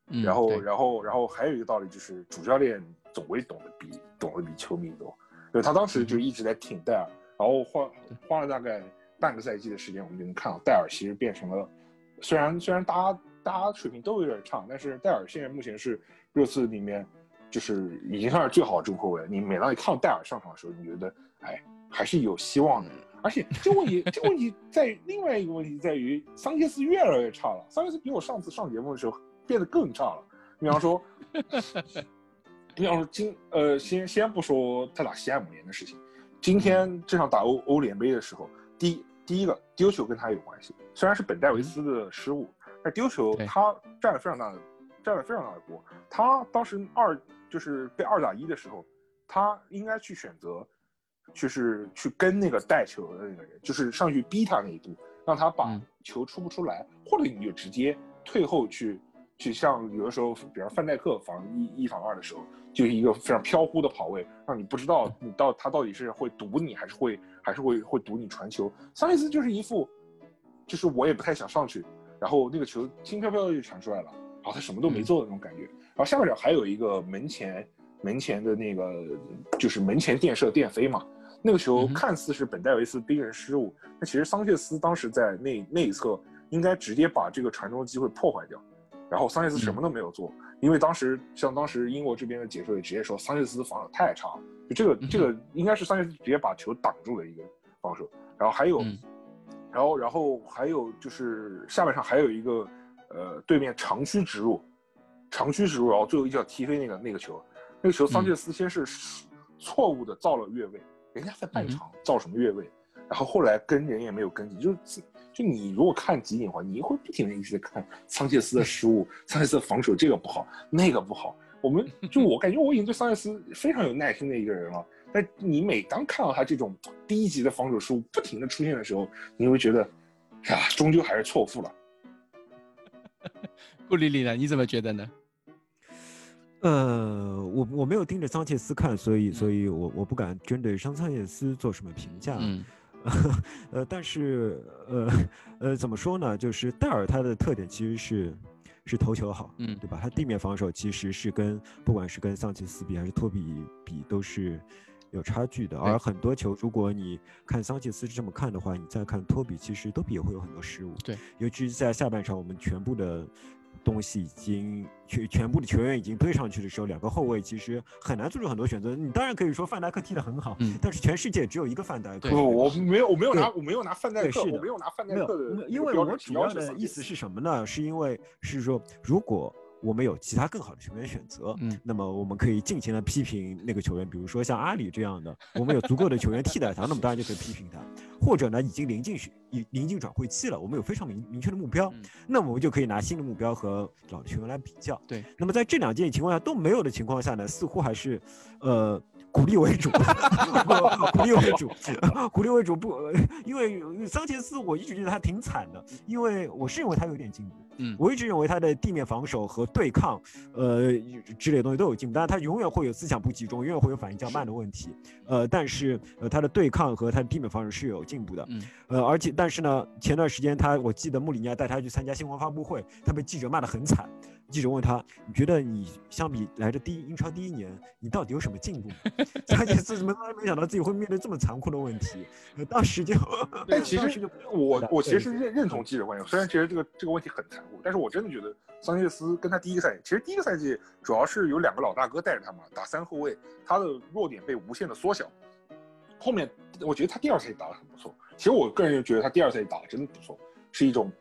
嗯然后对然后然后还有一个道理就是，主教练总归懂得比懂得比球迷多。因为他当时就一直在挺戴尔，然后花花了大概半个赛季的时间，我们就能看到戴尔其实变成了，虽然虽然大家大家水平都有点差，但是戴尔现在目前是热刺里面就是已经算是最好的中后卫了。你每当你看到戴尔上场的时候，你觉得哎还是有希望的。而且这个问题，这个问题在另外一个问题在于，桑切斯越来越差了。桑切斯比我上次上节目的时候变得更差了。比方说，(laughs) 比方说今呃，先先不说他打西汉姆联的事情，今天这场打欧欧联杯的时候，第一第一个丢球跟他有关系，虽然是本戴维斯的失误，但丢球他占了非常大的占了非常大的锅。他当时二就是被二打一的时候，他应该去选择，就是去跟那个带球的那个人，就是上去逼他那一步，让他把球出不出来，或者你就直接退后去。就像有的时候，比方范戴克防一一防二的时候，就是一个非常飘忽的跑位，让你不知道你到他到底是会堵你，还是会还是会会堵你传球。桑切斯就是一副，就是我也不太想上去，然后那个球轻飘飘的就传出来了，然后他什么都没做的那种感觉。然后下半场还有一个门前门前的那个就是门前垫射垫飞嘛，那个球看似是本戴维斯逼人失误，那其实桑切斯当时在内内侧应该直接把这个传中的机会破坏掉。然后桑切斯什么都没有做，因为当时像当时英国这边的解说也直接说桑切斯防守太差，就这个这个应该是桑切斯直接把球挡住的一个防守。然后还有，然后然后还有就是下半场还有一个呃对面长驱直入，长驱直入，然后最后一脚踢飞那个那个球，那个球桑切斯先是错误的造了越位，人家在半场造什么越位，然后后来跟人也没有跟进，就是。就你如果看集锦的话，你会不停的一直在看桑切斯的失误，桑切斯的防守这个不好，那个不好。我们就我感觉我已经对桑切斯非常有耐心的一个人了。但你每当看到他这种低级的防守失误不停的出现的时候，你会觉得，呀，终究还是错付了。(laughs) 顾丽丽呢？你怎么觉得呢？呃，我我没有盯着桑切斯看，所以所以我我不敢针对桑桑切斯做什么评价。嗯。(laughs) 呃，但是呃呃，怎么说呢？就是戴尔他的特点其实是是投球好，嗯，对吧？他地面防守其实是跟不管是跟桑切斯比还是托比比都是有差距的。而很多球，如果你看桑切斯这么看的话，你再看托比，其实托比也会有很多失误。对，尤其是在下半场，我们全部的。东西已经全全部的球员已经堆上去的时候，两个后卫其实很难做出很多选择。你当然可以说范戴克踢得很好，嗯，但是全世界只有一个范戴克。不，我没有，我没有拿，我没有拿范戴克，我没有拿范戴克的。因为我主要的意思是什么呢？是因为是说如果。我们有其他更好的球员选择，嗯，那么我们可以尽情的批评那个球员，比如说像阿里这样的，我们有足够的球员替代他，那么当然就可以批评他。或者呢，已经临近已临近转会期了，我们有非常明明确的目标，那么我们就可以拿新的目标和老的球员来比较。对，那么在这两件情况下都没有的情况下呢，似乎还是，呃。鼓励为主，(laughs) 鼓励为主，鼓励为主不？因为桑切斯，我一直觉得他挺惨的，因为我是认为他有点进步。嗯，我一直认为他的地面防守和对抗，呃，之类的东西都有进步，但是他永远会有思想不集中，永远会有反应较慢的问题。呃，但是呃，他的对抗和他的地面防守是有进步的。嗯，呃，而且但是呢，前段时间他，我记得穆里尼奥带他去参加新闻发布会，他被记者骂得很惨。记者问他：“你觉得你相比来的第一英超第一年，你到底有什么进步？”张杰斯怎么没想到自己会面对这么残酷的问题？当时就，但其实我我其实认认同记者观点，虽然其实这个这个问题很残酷，但是我真的觉得桑切斯跟他第一个赛季，其实第一个赛季主要是有两个老大哥带着他嘛，打三后卫，他的弱点被无限的缩小。后面我觉得他第二赛季打得很不错，其实我个人觉得他第二赛季打得真的不错，是一种。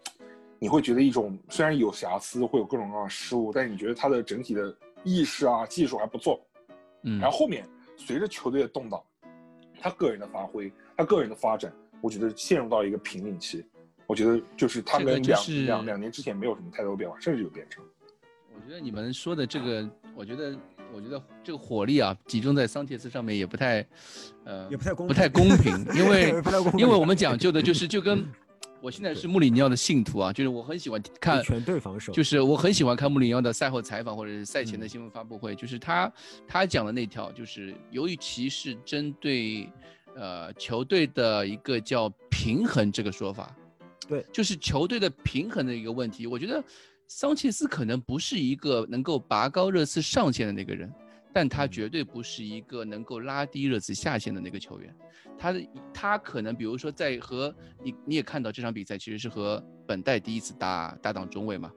你会觉得一种虽然有瑕疵，会有各种各样的失误，但是你觉得他的整体的意识啊、技术还不错。嗯，然后后面随着球队的动荡，他个人的发挥，他个人的发展，我觉得陷入到一个瓶颈期。我觉得就是他跟两两两年之前没有什么太多变化，甚至有变成。我觉得你们说的这个，我觉得我觉得这个火力啊，集中在桑切斯上面也不太，呃，也不太公不太公平，因为 (laughs) 因为我们讲究的就是就跟。我现在是穆里尼奥的信徒啊，就是我很喜欢看全队防守，就是我很喜欢看穆里尼奥的赛后采访或者是赛前的新闻发布会，就是他他讲的那条，就是由于其是针对呃球队的一个叫平衡这个说法，对，就是球队的平衡的一个问题。我觉得桑切斯可能不是一个能够拔高热刺上限的那个人，但他绝对不是一个能够拉低热刺下限的那个球员。他的他可能，比如说在和你你也看到这场比赛，其实是和本代第一次搭搭档中卫嘛，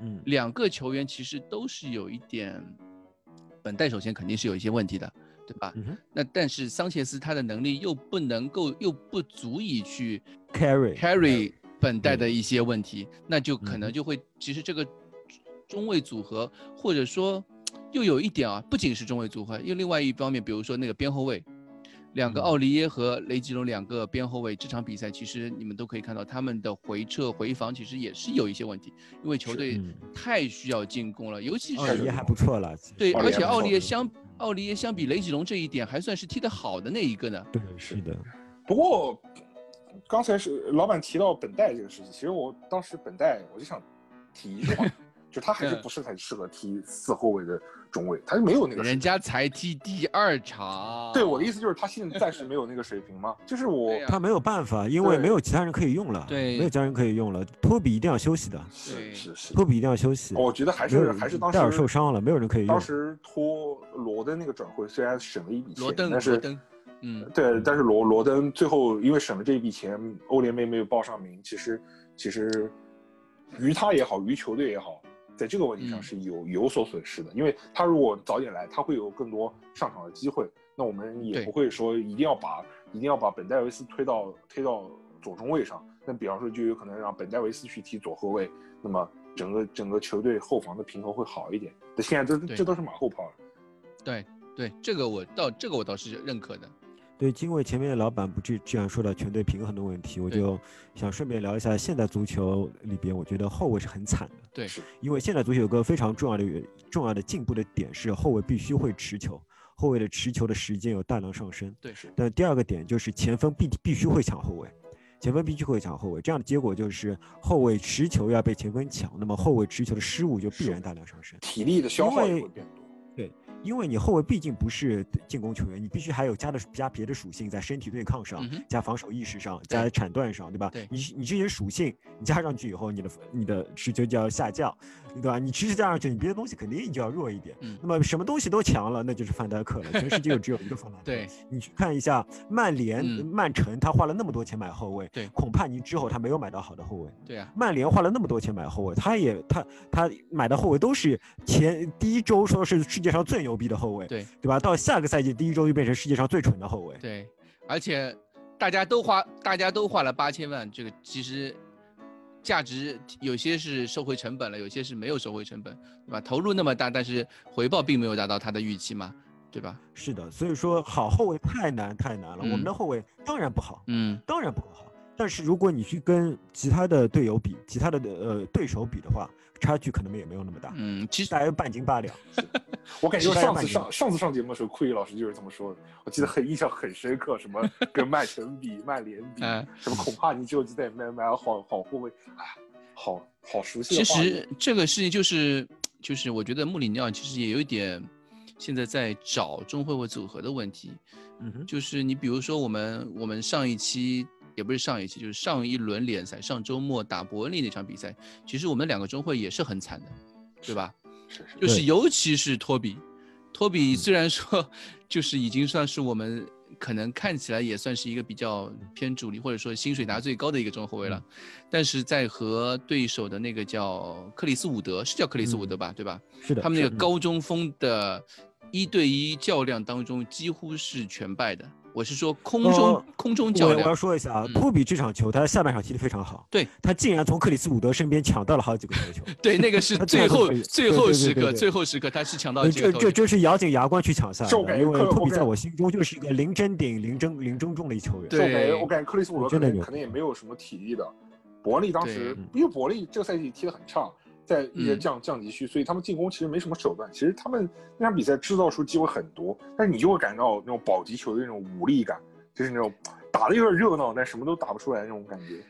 嗯，两个球员其实都是有一点，本代首先肯定是有一些问题的，对对吧？嗯那但是桑切斯他的能力又不能够，又不足以去 carry carry 本代的一些问题，那就可嗯能就会，其实这个中卫组合，或者说又有一点啊，不仅是中卫组合，又另外一方面，比如说那个边后卫，两个嗯。奥利耶和雷吉隆两个边后卫，这场比赛其实你们都可以看到他们的回撤回防其实也是有一些问题，因为球队嗯。太需要进攻了，尤其是奥利耶还不错了，对，而且奥利耶相奥利耶相比雷吉隆这一点还算是踢得好的那一个呢。对是的，不过刚才是老板提到本代这个事情，其实我当时本代我就想提一句话，(laughs) 就他还是嗯不是很适合踢四后卫的中卫，他就没有那个。人家才踢第二场。对我的意思就是他现在暂时没有那个水平嘛，就是我他没有办法，因为没有其他人可以用了，对没有其他人可以用了，托比一定要休息的，是是是，托比一定要休息，我觉得还是还是当时戴尔受伤了，没有人可以用当，时托罗登那个转会虽然省了一笔钱，罗登，但是，嗯，对，但是罗罗登最后因为省了这一笔钱，欧联杯没有报上名，其实其实于他也好，于球队也好，在这个问题上嗯是有有所损失的。因为他如果早点来，他会有更多上场的机会，那我们也不会说一定要把一定要把本戴维斯推到推到左中卫上。那比方说，就有可能让本戴维斯去踢左后卫，那么整个整个球队后防的平衡会好一点。那现在这这都是马后炮了。对对，这个我倒这个我倒是认可的。对，因为前面的老板不是这样说到全队平衡的问题，我就想顺便聊一下现代足球里边，我觉得后卫是很惨的。对，因为现代足球有个非常重要的重要的进步的点是后卫必须会持球，后卫的持球的时间有大量上升。对是但第二个点就是前锋必必须会抢后卫，前锋必须会抢后卫，这样的结果就是后卫持球要被前锋抢，那么后卫持球的失误就必然大量上升。体力的消耗也会变多。因为你后卫毕竟不是进攻球员，你必须还有加的加别的属性在身体对抗上、嗯加防守意识上、加铲断上，对吧？对你你这些属性你加上去以后，你的你的持球就要下降，对吧？你持球加上去，你别的东西肯定你就要弱一点。嗯那么什么东西都强了，那就是范戴克了。全世界就只有一个范戴克。对，你去看一下曼联、嗯曼城，他花了那么多钱买后卫，对孔帕尼之后他没有买到好的后卫。对啊，曼联花了那么多钱买后卫，他也他他买的后卫都是前第一周说是世界上最牛逼的后卫，对对吧？到下个赛季第一周就变成世界上最蠢的后卫。对，而且大家都花大家都花了八千万，这个其实价值有些是收回成本了，有些是没有收回成本，对吧？投入那么大，但是回报并没有达到他的预期嘛，对吧？是的，所以说好后卫太难太难了。我们嗯的后卫当然不好，嗯，当然不够好。但是如果你去跟其他的队友比，其他的呃对手比的话，差距可能也没有那么大，嗯，其实大概半斤八两。(laughs) 我感觉上次上上次上节目的时候，库伊老师就是这么说的，我记得很印象很深刻，什么 (laughs) 跟曼城比、曼联比，嗯什么恐怕你就再也买买好好后卫，哎，好好熟悉其。实这个事情就是就是我觉得穆里尼奥其实也有一点现在在找中后卫组合的问题，嗯哼，就是你比如说我们我们上一期也不是上一期，就是上一轮联赛上周末打伯恩利那场比赛，其实我们两个中会也是很惨的，对吧？是是就是尤其是托比，托比虽然说就是已经算是我们可能看起来也算是一个比较偏主力或者说薪水拿最高的一个中后卫了，但是在和对手的那个叫克里斯伍德是叫克里斯伍德吧，对吧？是的，他们那个高中锋的一对一较量当中几乎是全败的。我是说空中、呃空中较我我要，说一下啊，嗯托比这场球他下半场踢得非常好，对他竟然从克里斯伍德身边抢到了好几个头球。(laughs) 对那个是他最后最后时刻，最后时刻他是抢到呃这这几个头球。这是咬紧牙关去抢下来的，因为托比在我心中就是一个零争顶、零争零争中的一球员。对我感觉克里斯伍德可真的可能也没有什么体力的。伯利当时因为伯利这个赛季踢得很差，在一些嗯降降级区，所以他们进攻其实没什么手段。其实他们那场比赛制造出机会很多，但是你就会感到那种保级球的那种无力感，就是那种打的有点热闹，但什么都打不出来那种感觉。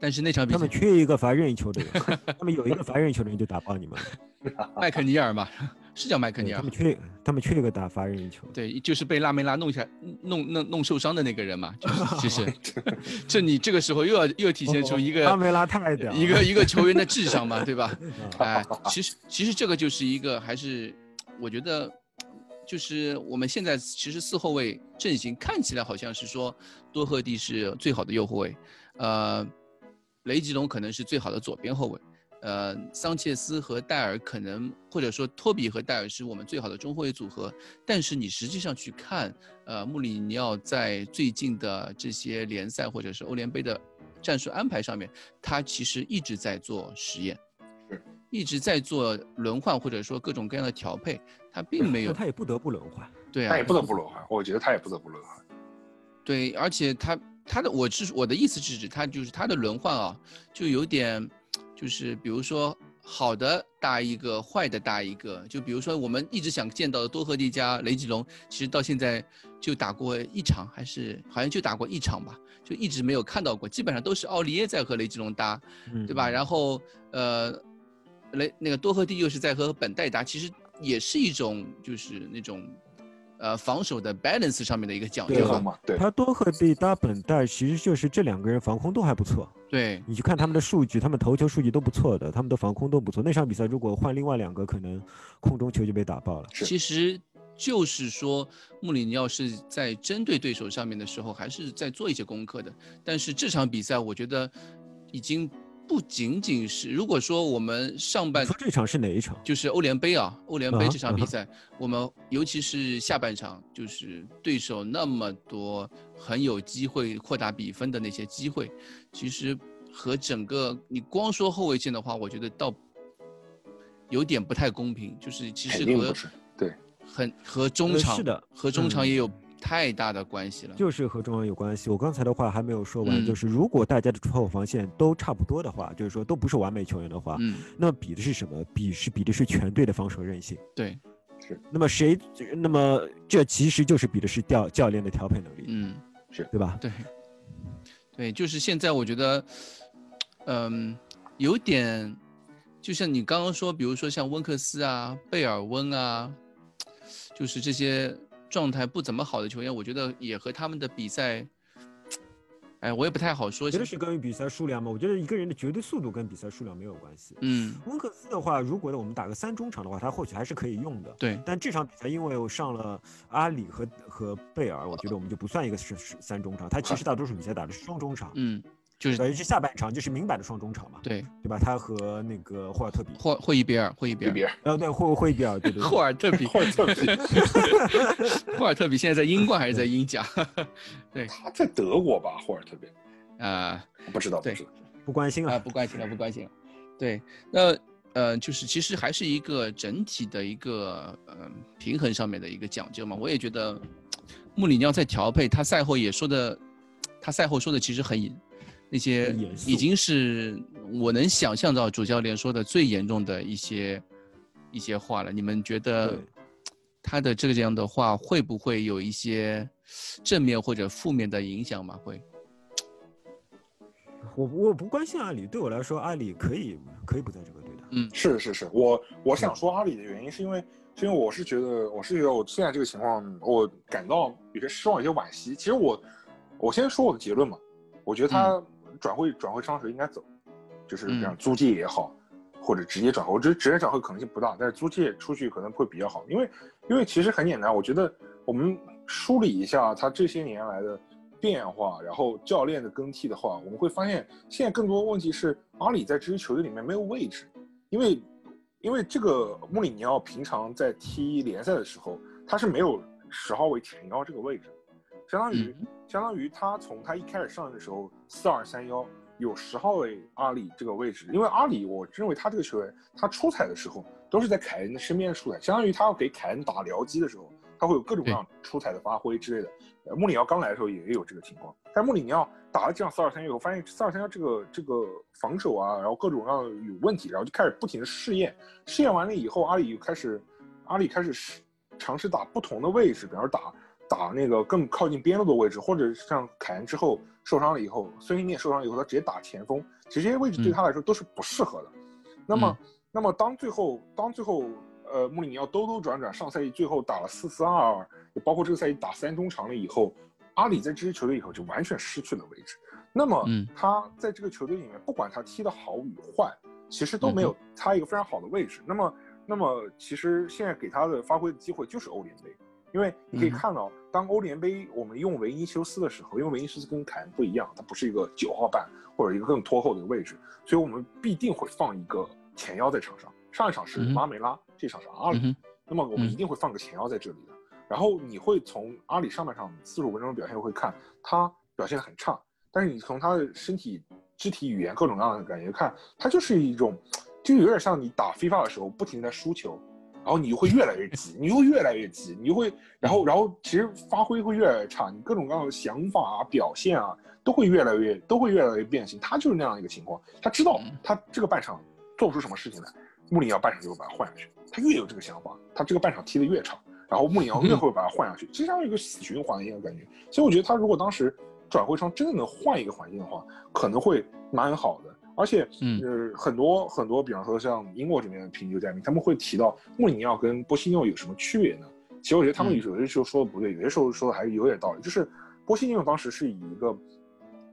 但是那场比赛他们，缺一个罚任意球的人，(laughs) 他们有一个罚任意球的人就打爆你们了。(laughs) 麦克尼尔嘛，是叫麦克尼尔他们，缺他们缺一个打罚任意球。对，就是被拉梅拉弄下弄弄弄受伤的那个人嘛，就是其实 (laughs) (laughs) 这你这个时候又要又体现出一个拉梅拉太屌了，一个一个球员的智商嘛，对吧？(laughs) 啊哎，其实其实这个就是一个还是我觉得，就是我们现在其实四后卫阵型看起来好像是说多赫蒂是最好的右后卫，呃，雷吉隆可能是最好的左边后卫，呃，桑切斯和戴尔可能，或者说托比和戴尔是我们最好的中后卫组合。但是你实际上去看，呃，穆里尼奥在最近的这些联赛或者是欧联杯的战术安排上面，他其实一直在做实验，是，一直在做轮换或者说各种各样的调配，他并没有，他也不得不轮换，对啊，他也不得不轮换，我觉得他也不得不轮换。对，而且他他的我是我的意思是指他就是他的轮换啊，就有点。就是比如说好的搭一个，坏的搭一个。就比如说我们一直想见到的多赫蒂加雷吉隆，其实到现在就打过一场，还是好像就打过一场吧，就一直没有看到过。基本上都是奥利耶在和雷吉隆搭，对吧？然后呃，雷那个多赫蒂又是在和本代搭，其实也是一种就是那种。呃，防守的 balance 上面的一个讲究嘛，对，他多赫蒂搭本代，其实就是这两个人防空都还不错。对，你去看他们的数据，他们投球数据都不错的，他们的防空都不错。那场比赛如果换另外两个，可能空中球就被打爆了。其实就是说，穆里尼奥是在针对对手上面的时候，还是在做一些功课的。但是这场比赛，我觉得已经。不仅仅是，如果说我们上半这场是哪一场？就是欧联杯啊，欧联杯这场比赛，我们尤其是下半场，就是对手那么多很有机会扩大比分的那些机会，其实和整个你光说后卫线的话，我觉得倒有点不太公平。就是其实和对很和中场是的，和中场也有。太大的关系了，就是和中央有关系。我刚才的话还没有说完，就是如果大家的出口防线都差不多的话，就是说都不是完美球员的话，嗯，那么比的是什么？比是比的是全队的防守韧性。对，是。那么谁？那么这其实就是比的是教教练的调配能力。嗯，是对吧？对，对，就是现在我觉得，嗯，有点，就像你刚刚说，比如说像温克斯啊、贝尔温啊，就是这些。状态不怎么好的球员，我觉得也和他们的比赛，哎，我也不太好说。觉得是跟比赛数量吗？我觉得一个人的绝对速度跟比赛数量没有关系。嗯，温克斯的话，如果我们打个三中场的话，他或许还是可以用的。对，但这场比赛因为我上了阿里和和贝尔，我觉得我们就不算一个是三中场。他其实大多数比赛打的是双中场。嗯。就是等于是下半场就是明摆的双中场嘛，对对吧？他和那个霍尔特比，霍霍伊比尔，霍伊比尔，呃，对霍霍伊比尔，对对。霍尔特比，(laughs) 霍尔特比，霍尔特比现在在英冠还是在英甲？(laughs) 对，他在德国吧？霍尔特比，啊，不知道，不知道，不关心了，不关心了，不关心了。对，那呃，就是其实还是一个整体的一个嗯平衡上面的一个讲究嘛。我也觉得穆里尼奥在调配，他赛后也说的，他赛后说的其实很。那些已经是我能想象到主教练说的最严重的一些一些话了。你们觉得他的这个这样的话会不会有一些正面或者负面的影响吗？会？我我不关心阿里，对我来说，阿里可以可以不在这个队的。嗯，是是是，我我想说阿里的原因是因为是因为我是觉得我是觉得我现在这个情况我感到有些失望，有些惋惜。其实我我先说我的结论嘛，我觉得他。转会转会窗时候应该走，就是这样租借也好，或者直接转会。我觉得直接转会可能性不大，但是租借出去可能会比较好。因为因为其实很简单，我觉得我们梳理一下他这些年来的变化，然后教练的更替的话，我们会发现现在更多问题是阿里在这支球队里面没有位置，因为因为这个穆里尼奥平常在踢联赛的时候，他是没有十号位前腰这个位置，相当于。相当于他从他一开始上任的时候，四二三幺有十号位阿里这个位置，因为阿里，我认为他这个球员，他出彩的时候都是在凯恩的身边出彩，相当于他要给凯恩打僚机的时候，他会有各种各样出彩的发挥之类的。呃，穆里尼奥刚来的时候也有这个情况，但穆里尼奥打了这样四二三幺以后，发现四二三幺这个这个防守啊，然后各种各样有问题，然后就开始不停的试验，试验完了以后，阿里又开始，阿里开始试尝试打不同的位置，比方说打。打那个更靠近边路的位置，或者像凯恩之后受伤了以后，孙兴慜受伤以后，他直接打前锋，其实这些位置对他来说都是不适合的。那么，那么当最后当最后呃穆里尼奥兜兜转转，上赛季最后打了四四二二，也包括这个赛季打三中场了以后，阿里在这支球队以后就完全失去了位置。那么他在这个球队里面，不管他踢的好与坏，其实都没有他一个非常好的位置。那么，那么其实现在给他的发挥的机会就是欧联杯。因为你可以看到，当欧联杯我们用维尼修斯的时候，因为维尼修斯跟凯恩不一样，他不是一个九号半或者一个更拖后的一个位置，所以我们必定会放一个前腰在场上。上一场是马梅拉，这场是阿里，那么我们一定会放个前腰在这里的。然后你会从阿里上半场四十五分钟的表现会看他表现的很差，但是你从他的身体、肢体语言各种各样的感觉看，他就是一种，就有点像你打 FIFA 的时候不停地在输球，然后你就会越来越急，你又越来越急，你就会，然后然后其实发挥会越来越差，你各种各样的想法啊、表现啊都会越来越都会越来越变形。他就是那样一个情况，他知道他这个半场做不出什么事情来。穆里尼奥半场就会把他换下去，他越有这个想法，他这个半场踢得越差，然后穆里尼奥越 (laughs) 会把他换下去，就像一个死循环一样感觉。所以我觉得他如果当时转会窗真的能换一个环境的话，可能会蛮好的。而且，呃，很多很多，比方说像英国这边的评球嘉宾，他们会提到穆里尼奥跟波西尼奥有什么区别呢？其实我觉得他们有些时候说的不对，有些时候说的还是有点道理。就是波西尼奥当时是以一个。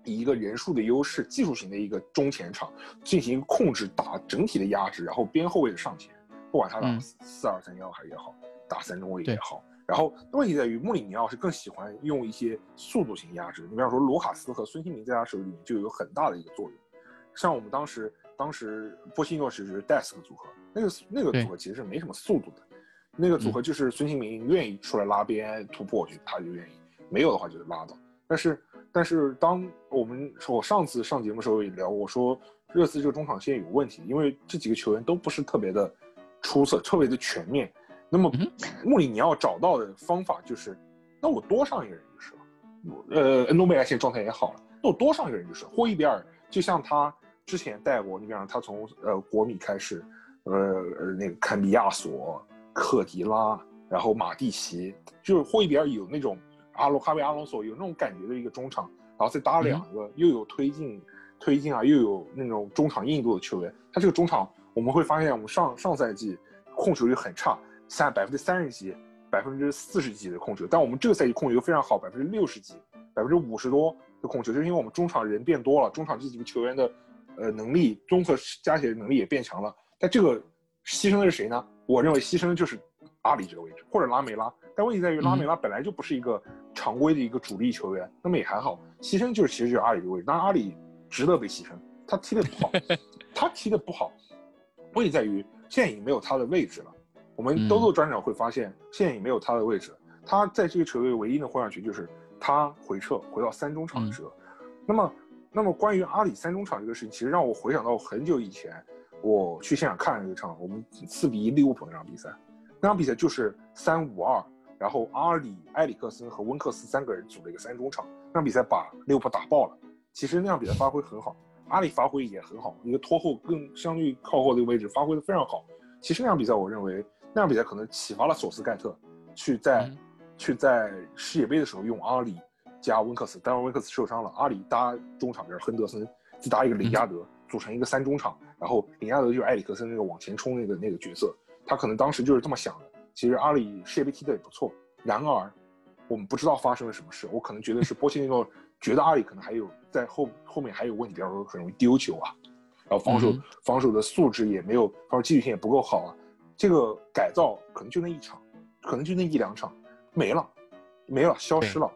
以一个人数的优势，技术型的一个中前场进行控制，打整体的压制，然后边后卫的上前，不管他打四二三幺还也好，打三中卫也好。然后问题在于穆里尼奥是更喜欢用一些速度型压制。你比方说卢卡斯和孙兴民在他手里面就有很大的一个作用。像我们当时当时波西诺是是 desk 组合，那个那个组合其实是没什么速度的，那个组合就是孙兴民愿意出来拉边突破去，他就愿意；没有的话就是拉倒。但是。但是当我们说，我上次上节目时候也聊，我说热刺这个中场线有问题，因为这几个球员都不是特别的出色，特别的全面。那么穆里尼奥找到的方法就是，那我多上一个人就是了。呃，恩东贝莱现在状态也好了，那我多上一个人就是。霍伊比尔就像他之前带过，你比方他从呃国米开始，呃那个坎比亚索、克迪拉，然后马蒂奇，就是霍伊比尔有那种。阿罗哈维阿隆索有那种感觉的一个中场，然后再搭两个又有推进、推进啊，又有那种中场硬度的球员。他这个中场我们会发现，我们上上赛季控球率很差，三百分之三十几、百分之四十几的控球，但我们这个赛季控球非常好，百分之六十几、百分之五十多的控球，就是因为我们中场人变多了，中场这几个球员的呃能力综合加起来能力也变强了。但这个牺牲的是谁呢？我认为牺牲的就是阿里这个位置，或者拉梅拉。但问题在于拉梅拉本来就不是一个。常规的一个主力球员，那么也还好。牺牲就是其实就是阿里的位置，当然阿里值得被牺牲，他踢的不好，(laughs) 他踢的不好。问题在于现在已经没有他的位置了。我们兜兜转转会发现，现在已经没有他的位置了。他在这个球队唯一的换上去就是他回撤回到三中场的时候。那么，那么关于阿里三中场这个事情，其实让我回想到很久以前，我去现场看了一场我们四比一利物浦那场比赛，那场比赛就是三五二。然后阿里、埃里克森和温克斯三个人组了一个三中场，那场比赛把利物浦打爆了。其实那场比赛发挥很好，阿里发挥也很好，一个拖后更相对靠后的位置发挥的非常好。其实那场比赛我认为那场比赛可能启发了索斯盖特，去在去在世界杯的时候用阿里加温克斯，当然温克斯受伤了，阿里搭中场就是亨德森，再搭一个林加德，组成一个三中场，然后林加德就是埃里克森那个往前冲那个那个角色，他可能当时就是这么想的。其实阿里世界杯踢的也不错，然而我们不知道发生了什么事。我可能觉得是波切蒂诺觉得阿里可能还有在后后面还有问题，比方说很容易丢球啊，然后防守防守的素质也没有，防守纪律性也不够好啊。这个改造可能就那一场，可能就那一两场没了，没了，消失了。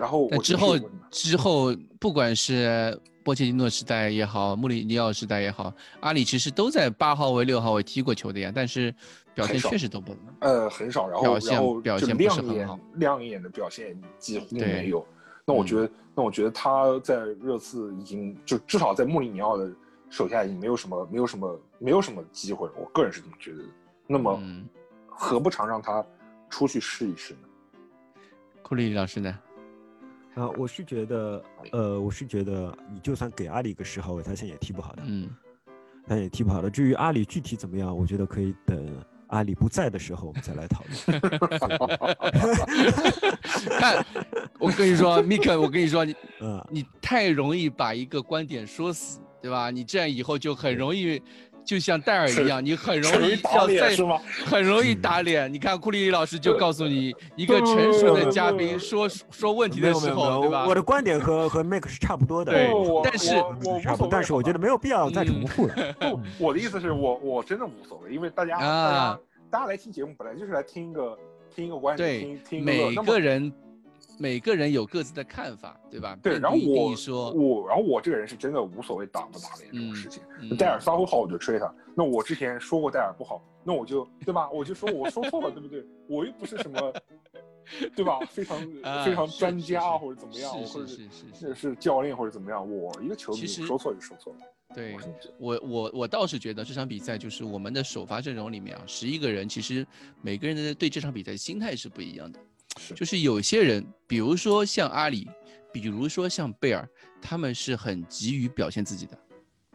然后我之后之后不管是。波切蒂诺时代也好，穆里尼奥时代也好，阿里其实都在八号位、六号位踢过球的呀，但是表现确实都不呃很少，然后表现表现不是很好，亮眼的表现几乎没有。那我觉得，那我觉得他在热刺已经就至少在穆里尼奥的手下已经没有什么没有什么没有什么机会了。我个人是这么觉得的。那么何不常让他出去试一试呢？库里老师呢？啊，我是觉得，呃，我是觉得，你就算给阿里一个十号位，他现在也踢不好的，嗯，他也踢不好的。至于阿里具体怎么样，我觉得可以等阿里不在的时候我们再来讨论。(laughs) 看，我跟你说，米克，我跟你说，你，(laughs) 你太容易把一个观点说死，对吧？你这样以后就很容易。就像戴尔一样，你很容易要再？很容易打脸。你看库里老师就告诉你，一个成熟的嘉宾说说问题的时候，对吧？我的观点和和 Make 是差不多的。对，但是差不多，但是我觉得没有必要再重复了。不，我的意思是我我真的无所谓，因为大家大家大家来听节目本来就是来听一个听一个观点，听听每个人每个人有各自的看法，对吧？对，然后我说我，然后我这个人是真的无所谓打不打脸这种事情。嗯戴尔发挥好我就吹他，那我之前说过戴尔不好，那我就对吧？我就说我说错了，对不对？我又不是什么，对吧？非常 (laughs) 啊非常专家是是或者怎么样，是或者是是是教练或者怎么样，我一个球迷说错就说错了。对我我我倒是觉得这场比赛就是我们的首发阵容里面啊，十一个人其实每个人的对这场比赛心态是不一样的。是就是有些人，比如说像阿里，比如说像贝尔，他们是很急于表现自己的。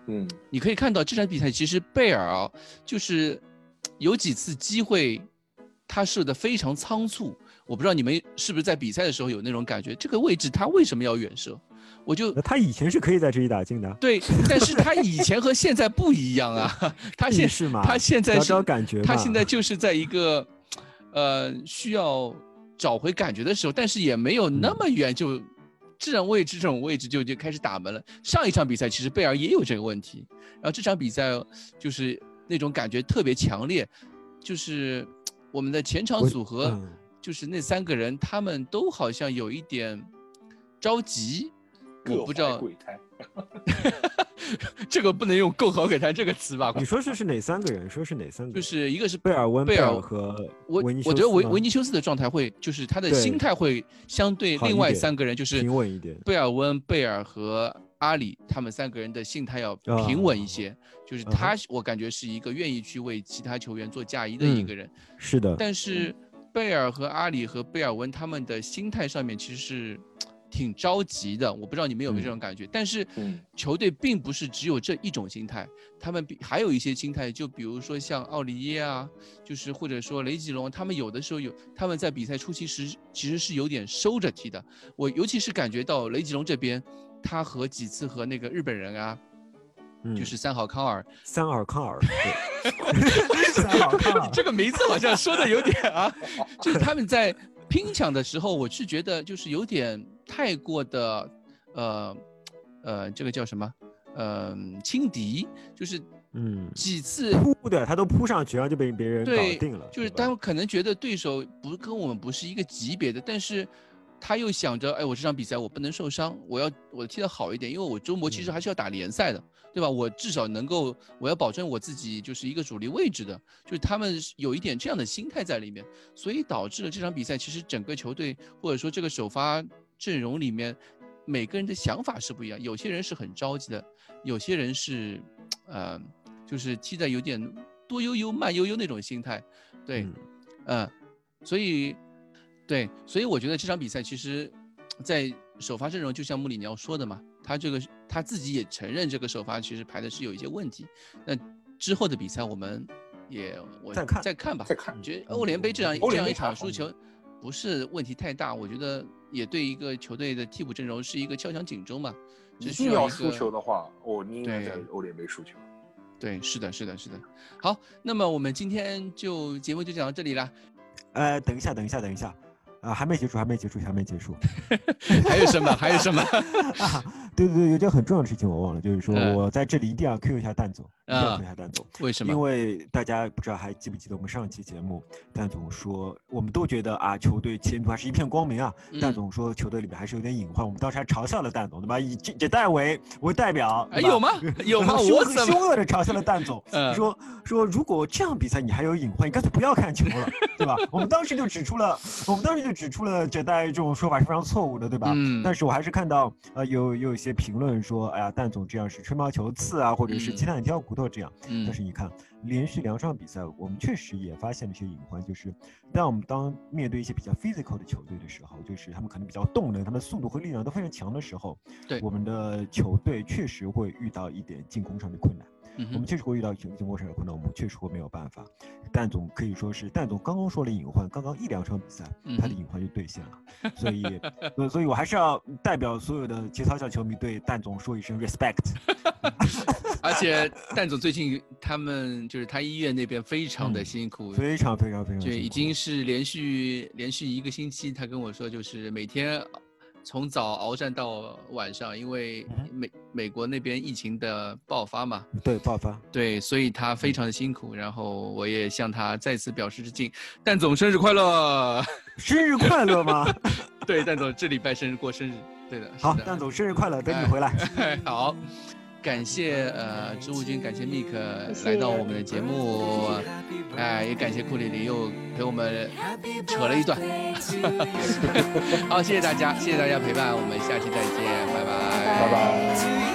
嗯，你可以看到这场比赛，其实贝尔啊，就是有几次机会，他射的非常仓促。我不知道你们是不是在比赛的时候有那种感觉，这个位置他为什么要远射？我就他以前是可以在这里打进的，对，但是他以前和现在不一样啊，他 (laughs) 现是嘛？他现在是找找感觉，他现在就是在一个，呃，需要找回感觉的时候，但是也没有那么远就，这种位置这种位置就就开始打门了。上一场比赛其实贝尔也有这个问题，然后这场比赛就是那种感觉特别强烈，就是我们的前场组合，嗯就是那三个人他们都好像有一点着急，我不知道鬼胎。(laughs) 这个不能用“更好给他”这个词吧？你说是是哪三个人？说是哪三个就？是一个是贝尔温、贝贝尔尔和我维尼修我觉得维维尼修斯的状态会，就是他的心态会相对另外三个人，就是平稳一点贝尔温、贝尔和阿里，他们三个人的心态要平稳一些。就是他，我感觉是一个愿意去为其他球员做嫁衣的一嗯个人。是的，但是贝尔和阿里和贝尔温他们的心态上面其实是挺着急的，我不知道你们有没有这种感觉。但是嗯。球队并不是只有这一种心态，他们比还有一些心态，就比如说像奥利耶啊，就是或者说雷吉隆，他们有的时候有他们在比赛初期时其实是有点收着踢的。我尤其是感觉到雷吉隆这边，他和几次和那个日本人啊，嗯。就是三好康尔，三号康尔，对。(laughs) 三号康尔 (laughs) 这个名字好像说的有点啊，(laughs) 就是他们在拼抢的时候，我是觉得就是有点太过的，呃，呃，这个叫什么？呃，轻敌，就是嗯几次扑的，他都扑上去，然后就被别人搞对定了，就是他们可能觉得对手不跟我们不是一个级别的，但是他又想着，哎，我这场比赛我不能受伤，我要我踢得好一点，因为我周末其实嗯还是要打联赛的，对吧？我至少能够，我要保证我自己就是一个主力位置的，就是他们有一点这样的心态在里面，所以导致了这场比赛其实整个球队或者说这个首发阵容里面，每个人的想法是不一样，有些人是很着急的，有些人是，呃，就是踢的有点多悠悠、慢悠悠那种心态，对，嗯嗯，所以，对，所以我觉得这场比赛其实，在首发阵容，就像穆里尼奥说的嘛，他这个他自己也承认这个首发其实排的是有一些问题。那之后的比赛我们也我再看再看吧，再看觉得欧联杯这样这样一场输球不是问题太大，我觉得也对一个球队的替补阵容是一个敲响警钟嘛。一只需定要输球的话，哦，你应该在欧联杯输球。对，是的，是的，是的。好，那么我们今天就节目就讲到这里了。呃，等一下，等一下，等一下，啊，还没结束，还没结束，还没结束。(laughs) 还有什么？还有什么？(laughs) 啊，对对对，有件很重要的事情我忘了，就是说嗯我在这里一定要 Q 一下蛋总，一定要啊 Q 一下蛋总。为什么？因为大家不知道还记不记得我们上期节目，蛋总说我们都觉得啊球队前途还是一片光明啊，蛋嗯总说球队里面还是有点隐患，我们当时还嘲笑了蛋总，对吧？以这这代为为代表，对吧哎有吗 (laughs) 有吗我怎么凶恶的嘲笑了蛋总，嗯说说如果这样比赛你还有隐患，你干脆不要看球了，对吧？我们当时就指出了，我们当时就指出了这代这种说法是非常错误的，对吧？嗯但是我还是看到呃有有一些评论说，哎呀蛋总这样是吹毛求疵啊，或者是嗯鸡蛋里挑骨头这样。嗯但是你看，连续两场比赛，我们确实也发现了一些隐患，就是当我们当面对一些比较 physical 的球队的时候，就是他们可能比较动能，他们速度和力量都非常强的时候，对我们的球队确实会遇到一点进攻上的困难。嗯我们确实会遇到进进攻上的困难，我们确实会没有办法。但总可以说是但总刚刚说了隐患，刚刚一两场比赛，他的隐患就兑现了。所以，所以所以我还是要代表所有的节操小球迷对蛋总说一声 respect。(laughs) 而且蛋总最近他们就是他医院那边非常的嗯辛苦，非常非常非常辛苦经是连续连续一个星期，他跟我说就是每天从早鏖战到晚上，因为嗯美美国那边疫情的爆发嘛，对爆发。对，所以他非常的辛苦，然后我也向他再次表示致敬，蛋总生日快乐！(laughs) 生日快乐吗？(laughs) 对，蛋总这礼拜生日过生日，对的。好，蛋总生日快乐，等你回来。(laughs) 哎好，感谢呃植物君，感谢 Mik 谢来到我们的节目，哎、也感谢库里里又陪我们扯了一段。(laughs) 好，谢谢大家，谢谢大家陪伴，我们下期再见，拜拜，拜拜。